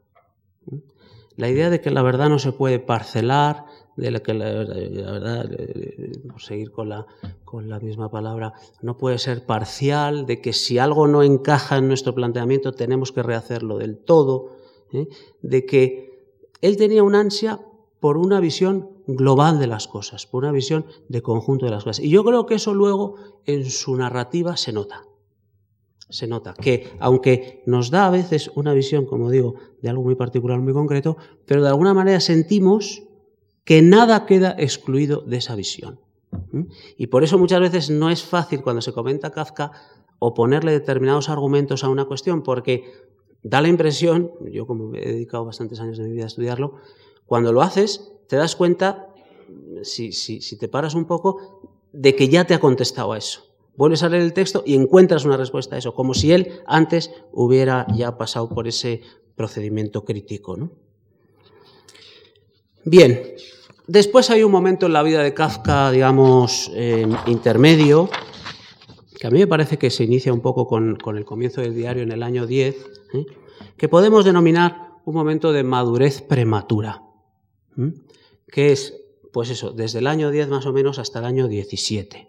S2: La idea de que la verdad no se puede parcelar, de la que la, verdad, por seguir con la, con la misma palabra, no puede ser parcial, de que si algo no encaja en nuestro planteamiento tenemos que rehacerlo del todo, ¿eh? de que él tenía una ansia por una visión global de las cosas, por una visión de conjunto de las cosas. Y yo creo que eso luego en su narrativa se nota. se nota que, aunque nos da a veces una visión, como digo, de algo muy particular, muy concreto, pero de alguna manera sentimos que nada queda excluido de esa visión. Y por eso muchas veces no es fácil cuando se comenta Kafka oponerle determinados argumentos a una cuestión, porque da la impresión, yo como he dedicado bastantes años de mi vida a estudiarlo, cuando lo haces te das cuenta, si, si te paras un poco, de que ya te ha contestado a eso vuelves a leer el texto y encuentras una respuesta a eso, como si él antes hubiera ya pasado por ese procedimiento crítico. ¿no? Bien, después hay un momento en la vida de Kafka, digamos, intermedio, que a mí me parece que se inicia un poco con, el comienzo del diario en el año 10, ¿eh? que podemos denominar un momento de madurez prematura, que es, pues eso, desde el año 10 más o menos hasta el año 17.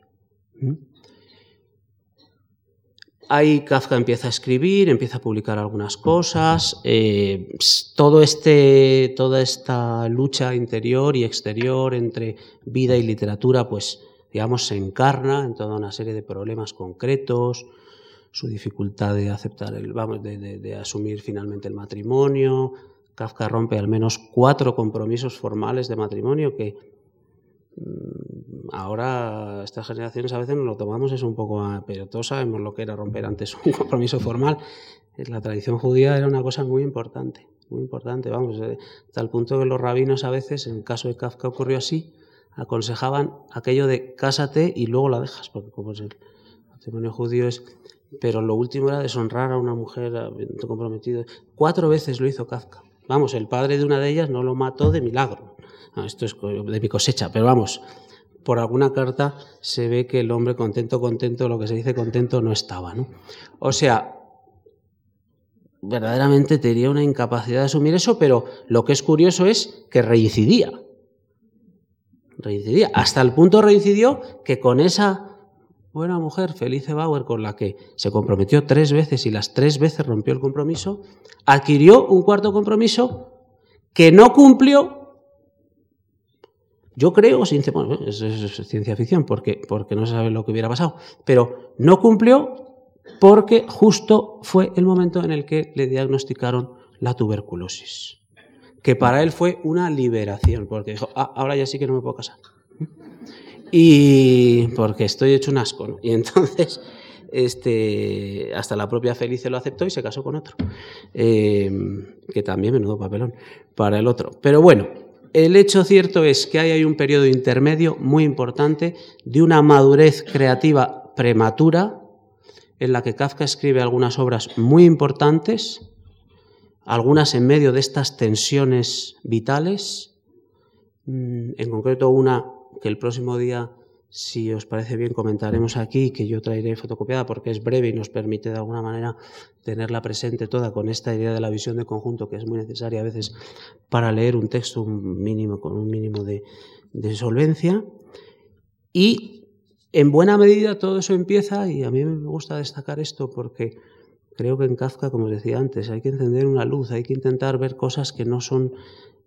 S2: Ahí Kafka empieza a escribir, empieza a publicar algunas cosas. Eh, todo este, toda esta lucha interior y exterior entre vida y literatura, pues, digamos, se encarna en toda una serie de problemas concretos, su dificultad de aceptar el, de asumir finalmente el matrimonio. Kafka rompe al menos cuatro compromisos formales de matrimonio que ahora estas generaciones a veces nos lo tomamos es un poco, pero todos sabemos lo que era romper antes un compromiso formal. En la tradición judía era una cosa muy importante, muy importante, vamos, eh, hasta el punto que los rabinos a veces, en caso de Kafka ocurrió así, aconsejaban aquello de cásate y luego la dejas, porque como es el matrimonio judío es... Pero lo último era deshonrar a una mujer comprometida. Cuatro veces lo hizo Kafka. Vamos, el padre de una de ellas no lo mató de milagro esto es de mi cosecha, pero vamos, por alguna carta se ve que el hombre contento, contento, lo que se dice contento no estaba, ¿no? O sea, verdaderamente tenía una incapacidad de asumir eso, pero lo que es curioso es que reincidía. Reincidía. Hasta el punto reincidió que con esa buena mujer, Felice Bauer, con la que se comprometió tres veces y las tres veces rompió el compromiso, adquirió un cuarto compromiso que no cumplió yo creo, es, ciencia ficción, porque, porque no se sabe lo que hubiera pasado, pero no cumplió porque justo fue el momento en el que le diagnosticaron la tuberculosis, que para él fue una liberación, porque dijo, ah, ahora ya sí que no me puedo casar. Y porque estoy hecho un asco. Y entonces, este, hasta la propia Felice lo aceptó y se casó con otro, eh, que también menudo papelón para el otro. Pero bueno, el hecho cierto es que hay un periodo intermedio muy importante de una madurez creativa prematura, en la que Kafka escribe algunas obras muy importantes, algunas en medio de estas tensiones vitales, mm, en concreto una que el próximo día si os parece bien, comentaremos aquí, que yo traeré fotocopiada porque es breve y nos permite de alguna manera tenerla presente toda con esta idea de la visión de conjunto que es muy necesaria a veces para leer un texto mínimo, con un mínimo de, de solvencia. Y en buena medida todo eso empieza, y a mí me gusta destacar esto porque creo que en Kafka, como os decía antes, hay que encender una luz, hay que intentar ver cosas que no son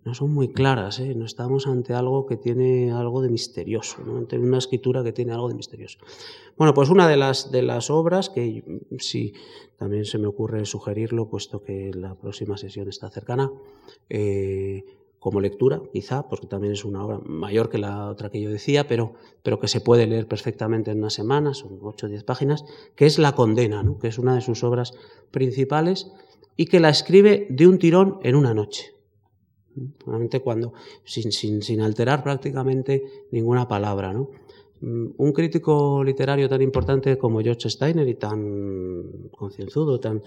S2: no son muy claras, ¿eh? no estamos ante algo que tiene algo de misterioso, ante una escritura que tiene algo de misterioso. Bueno, pues una de las, de las obras que sí también se me ocurre sugerirlo, puesto que la próxima sesión está cercana, eh, como lectura, quizá, porque también es una obra mayor que la otra que yo decía, pero, pero que se puede leer perfectamente en una semana, son 8 o 10 páginas, que es La Condena, que es una de sus obras principales y que la escribe de un tirón en una noche cuando, sin, sin, sin, alterar prácticamente ninguna palabra. ¿no? Mm, un crítico literario tan importante como George Steiner y tan concienzudo, tan,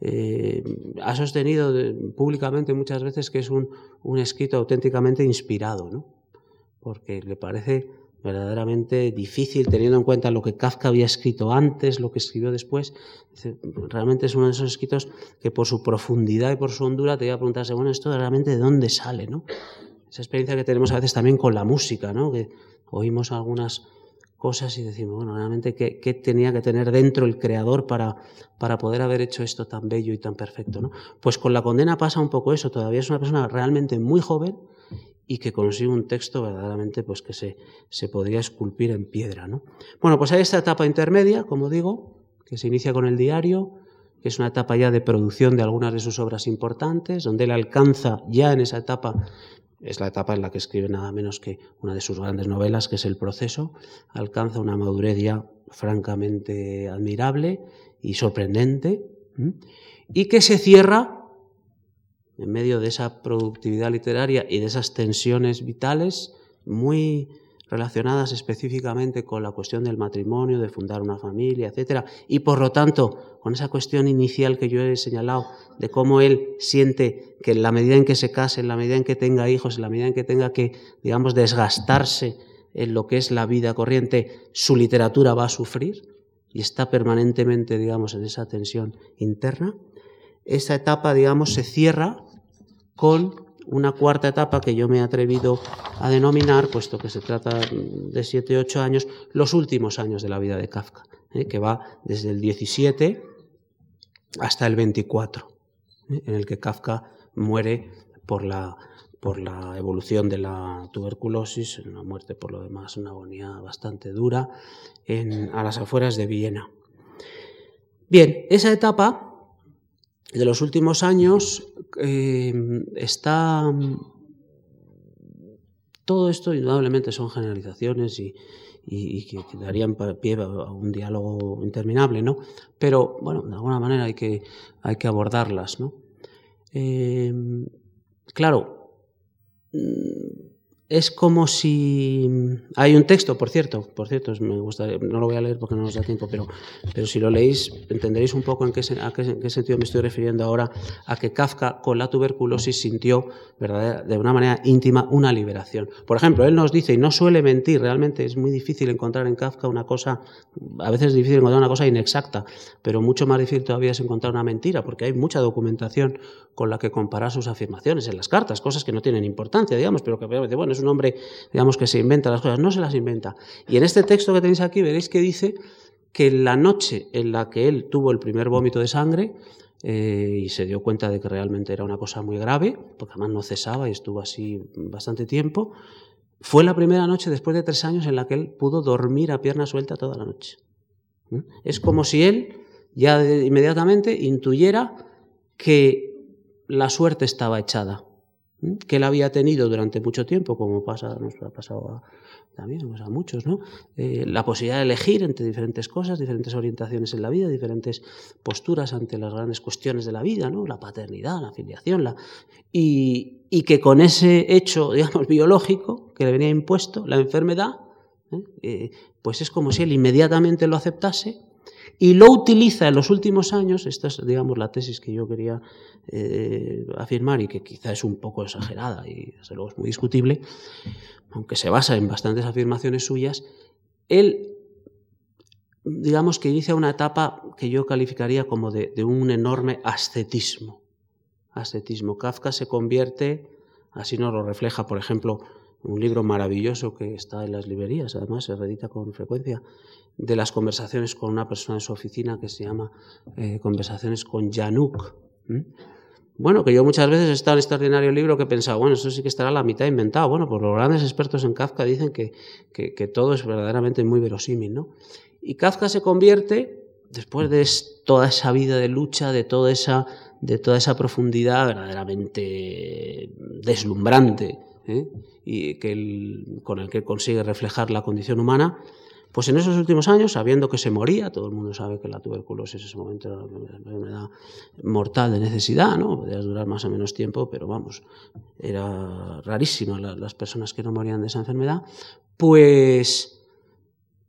S2: eh, ha sostenido públicamente muchas veces que es un, un escrito auténticamente inspirado, ¿no? porque le parece verdaderamente difícil teniendo en cuenta lo que Kafka había escrito antes, lo que escribió después. Realmente es uno de esos escritos que por su profundidad y por su hondura te iba a preguntarse, bueno, esto realmente de dónde sale, ¿no? Esa experiencia que tenemos a veces también con la música, ¿no? Que oímos algunas cosas y decimos, bueno, realmente, ¿qué, qué tenía que tener dentro el creador para, para poder haber hecho esto tan bello y tan perfecto, ¿no? Pues con la condena pasa un poco eso, todavía es una persona realmente muy joven y que consigue un texto verdaderamente pues que se, se podría esculpir en piedra. ¿no? Bueno, pues hay esta etapa intermedia, como digo, que se inicia con el diario, que es una etapa ya de producción de algunas de sus obras importantes, donde él alcanza ya en esa etapa, es la etapa en la que escribe nada menos que una de sus grandes novelas, que es El proceso, alcanza una madurez ya francamente admirable y sorprendente, y que se cierra en medio de esa productividad literaria y de esas tensiones vitales muy relacionadas específicamente con la cuestión del matrimonio, de fundar una familia, etcétera, y por lo tanto, con esa cuestión inicial que yo he señalado de cómo él siente que en la medida en que se case, en la medida en que tenga hijos, en la medida en que tenga que, digamos, desgastarse en lo que es la vida corriente, su literatura va a sufrir y está permanentemente, digamos, en esa tensión interna, esa etapa, digamos, se cierra con una cuarta etapa que yo me he atrevido a denominar, puesto que se trata de siete, ocho años, los últimos años de la vida de Kafka, ¿eh? que va desde el 17 hasta el 24, ¿eh? en el que Kafka muere por la, por la evolución de la tuberculosis, una muerte por lo demás, una agonía bastante dura, en, a las afueras de Viena. Bien, esa etapa de los últimos años eh, está... Todo esto indudablemente son generalizaciones y, que, darían pie a un diálogo interminable, ¿no? Pero, bueno, de alguna manera hay que, hay que abordarlas, ¿no? Eh, claro, es como si hay un texto, por cierto, por cierto, me gustaría, no lo voy a leer porque no nos da tiempo, pero, pero si lo leéis entenderéis un poco en qué, a qué, en qué sentido me estoy refiriendo ahora a que Kafka con la tuberculosis sintió de una manera íntima una liberación. Por ejemplo, él nos dice, y no suele mentir, realmente es muy difícil encontrar en Kafka una cosa, a veces es difícil encontrar una cosa inexacta, pero mucho más difícil todavía es encontrar una mentira, porque hay mucha documentación con la que comparar sus afirmaciones en las cartas, cosas que no tienen importancia, digamos, pero que bueno, es un hombre, digamos, que se inventa las cosas, no se las inventa. Y en este texto que tenéis aquí veréis que dice que la noche en la que él tuvo el primer vómito de sangre, eh, y se dio cuenta de que realmente era una cosa muy grave, porque además no cesaba y estuvo así bastante tiempo, fue la primera noche después de tres años en la que él pudo dormir a pierna suelta toda la noche. ¿Mm? Es como si él ya inmediatamente intuyera que la suerte estaba echada, que él había tenido durante mucho tiempo, como pasa, nos ha pasado también pues a muchos, ¿no? Eh, la posibilidad de elegir entre diferentes cosas, diferentes orientaciones en la vida, diferentes posturas ante las grandes cuestiones de la vida, ¿no? La paternidad, la filiación, la... Y, y que con ese hecho, digamos, biológico que le venía impuesto, la enfermedad, ¿eh? Eh, pues es como si él inmediatamente lo aceptase y lo utiliza en los últimos años, esta es, digamos, la tesis que yo quería eh, afirmar y que quizá es un poco exagerada y desde luego es muy discutible, aunque se basa en bastantes afirmaciones suyas, él, digamos que inicia una etapa que yo calificaría como de, de un enorme ascetismo. Ascetismo. Kafka se convierte, así nos lo refleja, por ejemplo, un libro maravilloso que está en las librerías, además se reedita con frecuencia, de las conversaciones con una persona en su oficina que se llama eh, Conversaciones con Januk. Bueno, que yo muchas veces he estado en este extraordinario libro que he pensado, bueno, eso sí que estará a la mitad inventado. Bueno, pues los grandes expertos en Kafka dicen que, que, todo es verdaderamente muy verosímil, ¿no? Y Kafka se convierte, después de toda esa vida de lucha, de toda esa, de toda esa profundidad verdaderamente deslumbrante, ¿eh? y que con el que consigue reflejar la condición humana, pues en esos últimos años, sabiendo que se moría, todo el mundo sabe que la tuberculosis en ese momento era una enfermedad mortal de necesidad, ¿no? Podía durar más o menos tiempo, pero vamos, era rarísima las personas que no morían de esa enfermedad, pues,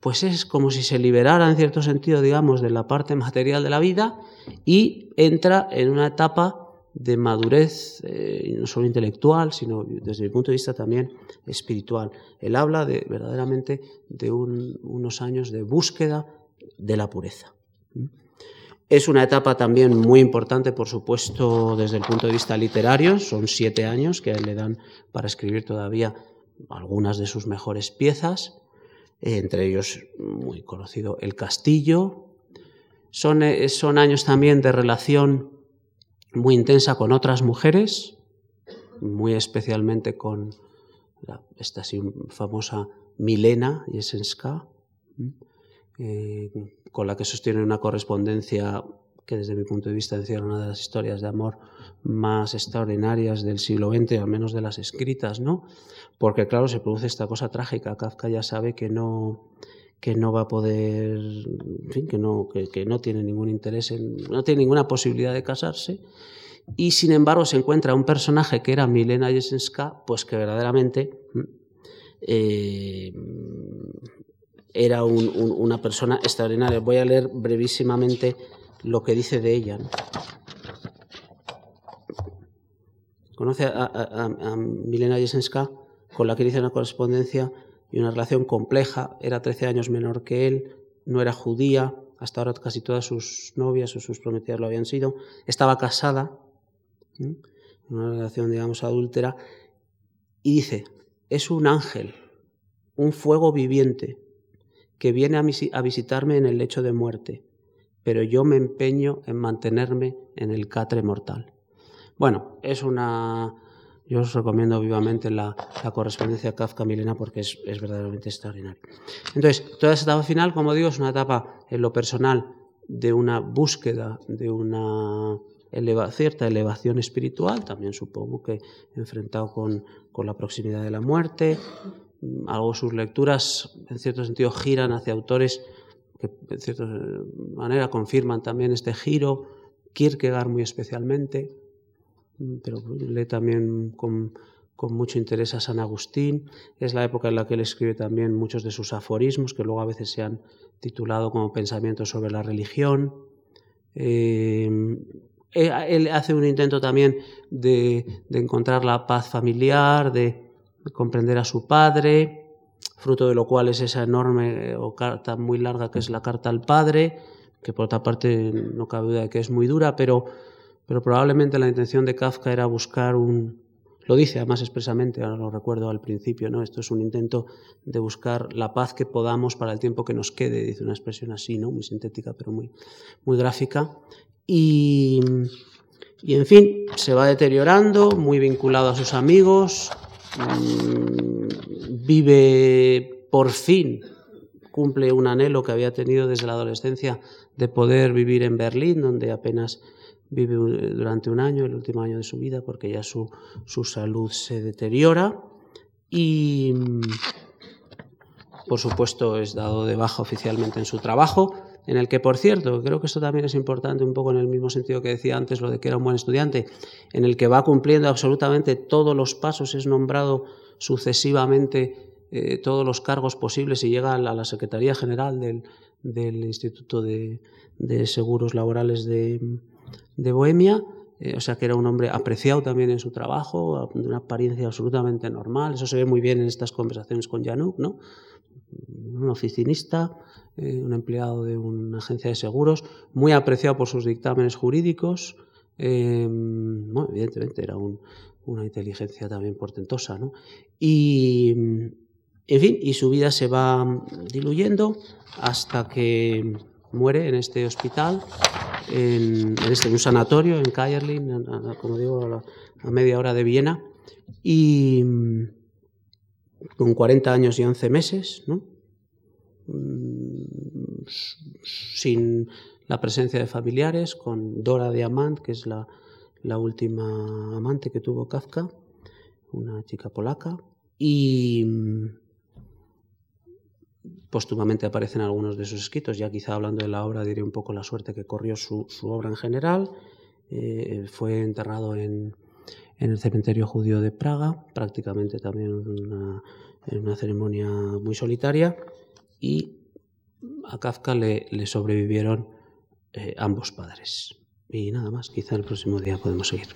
S2: pues es como si se liberara en cierto sentido, digamos, de la parte material de la vida y entra en una etapa de madurez, eh, no solo intelectual, sino desde mi punto de vista también espiritual. Él habla de, verdaderamente de unos años de búsqueda de la pureza. Es una etapa también muy importante, por supuesto, desde el punto de vista literario. Son siete años que le dan para escribir todavía algunas de sus mejores piezas, entre ellos muy conocido El Castillo. Son, eh, son años también de relación muy intensa con otras mujeres, muy especialmente con esta famosa Milena Jesenska, eh, con la que sostiene una correspondencia que desde mi punto de vista encierra una de las historias de amor más extraordinarias del siglo XX, al menos de las escritas, ¿no? Porque claro, se produce esta cosa trágica. Kafka ya sabe que no, que no va a poder, en fin, que no, que, no tiene ningún interés, en, no tiene ninguna posibilidad de casarse. Y sin embargo se encuentra un personaje que era Milena Jesenska, pues que verdaderamente eh, era una persona extraordinaria. Voy a leer brevísimamente lo que dice de ella. Conoce a, Milena Jesenska, con la que dice una correspondencia y una relación compleja. Era 13 años menor que él, no era judía, hasta ahora casi todas sus novias o sus prometidas lo habían sido. Estaba casada, una relación, digamos, adúltera. Y dice, es un ángel, un fuego viviente, que viene a visitarme en el lecho de muerte pero yo me empeño en mantenerme en el catre mortal. Bueno, es una... Yo os recomiendo vivamente la, correspondencia Kafka-Milena porque es, verdaderamente extraordinario. Entonces, toda esa etapa final, como digo, es una etapa en lo personal de una búsqueda, de una cierta elevación espiritual, también supongo que enfrentado con, con la proximidad de la muerte. Algo sus lecturas, en cierto sentido, giran hacia autores que de cierta manera confirman también este giro, Kierkegaard muy especialmente, pero lee también con, con, mucho interés a San Agustín. Es la época en la que él escribe también muchos de sus aforismos, que luego a veces se han titulado como Pensamientos sobre la religión. Eh, eh, él hace un intento también de, de encontrar la paz familiar, de comprender a su padre, fruto de lo cual es esa enorme o carta muy larga que es la carta al padre, que por otra parte no cabe duda de que es muy dura, pero, pero probablemente la intención de Kafka era buscar un, lo dice además expresamente, ahora lo recuerdo al principio, ¿no? Esto es un intento de buscar la paz que podamos para el tiempo que nos quede, dice una expresión así, ¿no? Muy sintética, pero muy, muy gráfica. Y, y en fin, se va deteriorando, muy vinculado a sus amigos, Mm, vive por fin, cumple un anhelo que había tenido desde la adolescencia de poder vivir en Berlín, donde apenas vive durante un año, el último año de su vida, porque ya su, su salud se deteriora. Y, por supuesto, es dado de baja oficialmente en su trabajo, en el que, por cierto, creo que esto también es importante un poco en el mismo sentido que decía antes lo de que era un buen estudiante, en el que va cumpliendo absolutamente todos los pasos, es nombrado sucesivamente eh, todos los cargos posibles y llega a la, Secretaría General del, Instituto de, Seguros Laborales de, Bohemia. Eh, o sea que era un hombre apreciado también en su trabajo, de una apariencia absolutamente normal. Eso se ve muy bien en estas conversaciones con Januk, ¿no? Un oficinista, eh, un empleado de una agencia de seguros, muy apreciado por sus dictámenes jurídicos. Em, evidentemente era una inteligencia también portentosa, ¿no? Y, en fin, y su vida se va diluyendo hasta que muere en este hospital, en, este un sanatorio en Kajerlin, como digo, a, media hora de Viena, y con 40 años y 11 meses, ¿no? Mm, sin la presencia de familiares, con Dora Diamant, que es la, la última amante que tuvo Kafka, una chica polaca, y mm, póstumamente aparecen algunos de sus escritos, ya quizá hablando de la obra diré un poco la suerte que corrió su, obra en general, eh, fue enterrado en, el cementerio judío de Praga, prácticamente también una, en una ceremonia muy solitaria, y a Kafka le, le sobrevivieron eh, ambos padres. Y nada más, quizá el próximo día podemos seguir.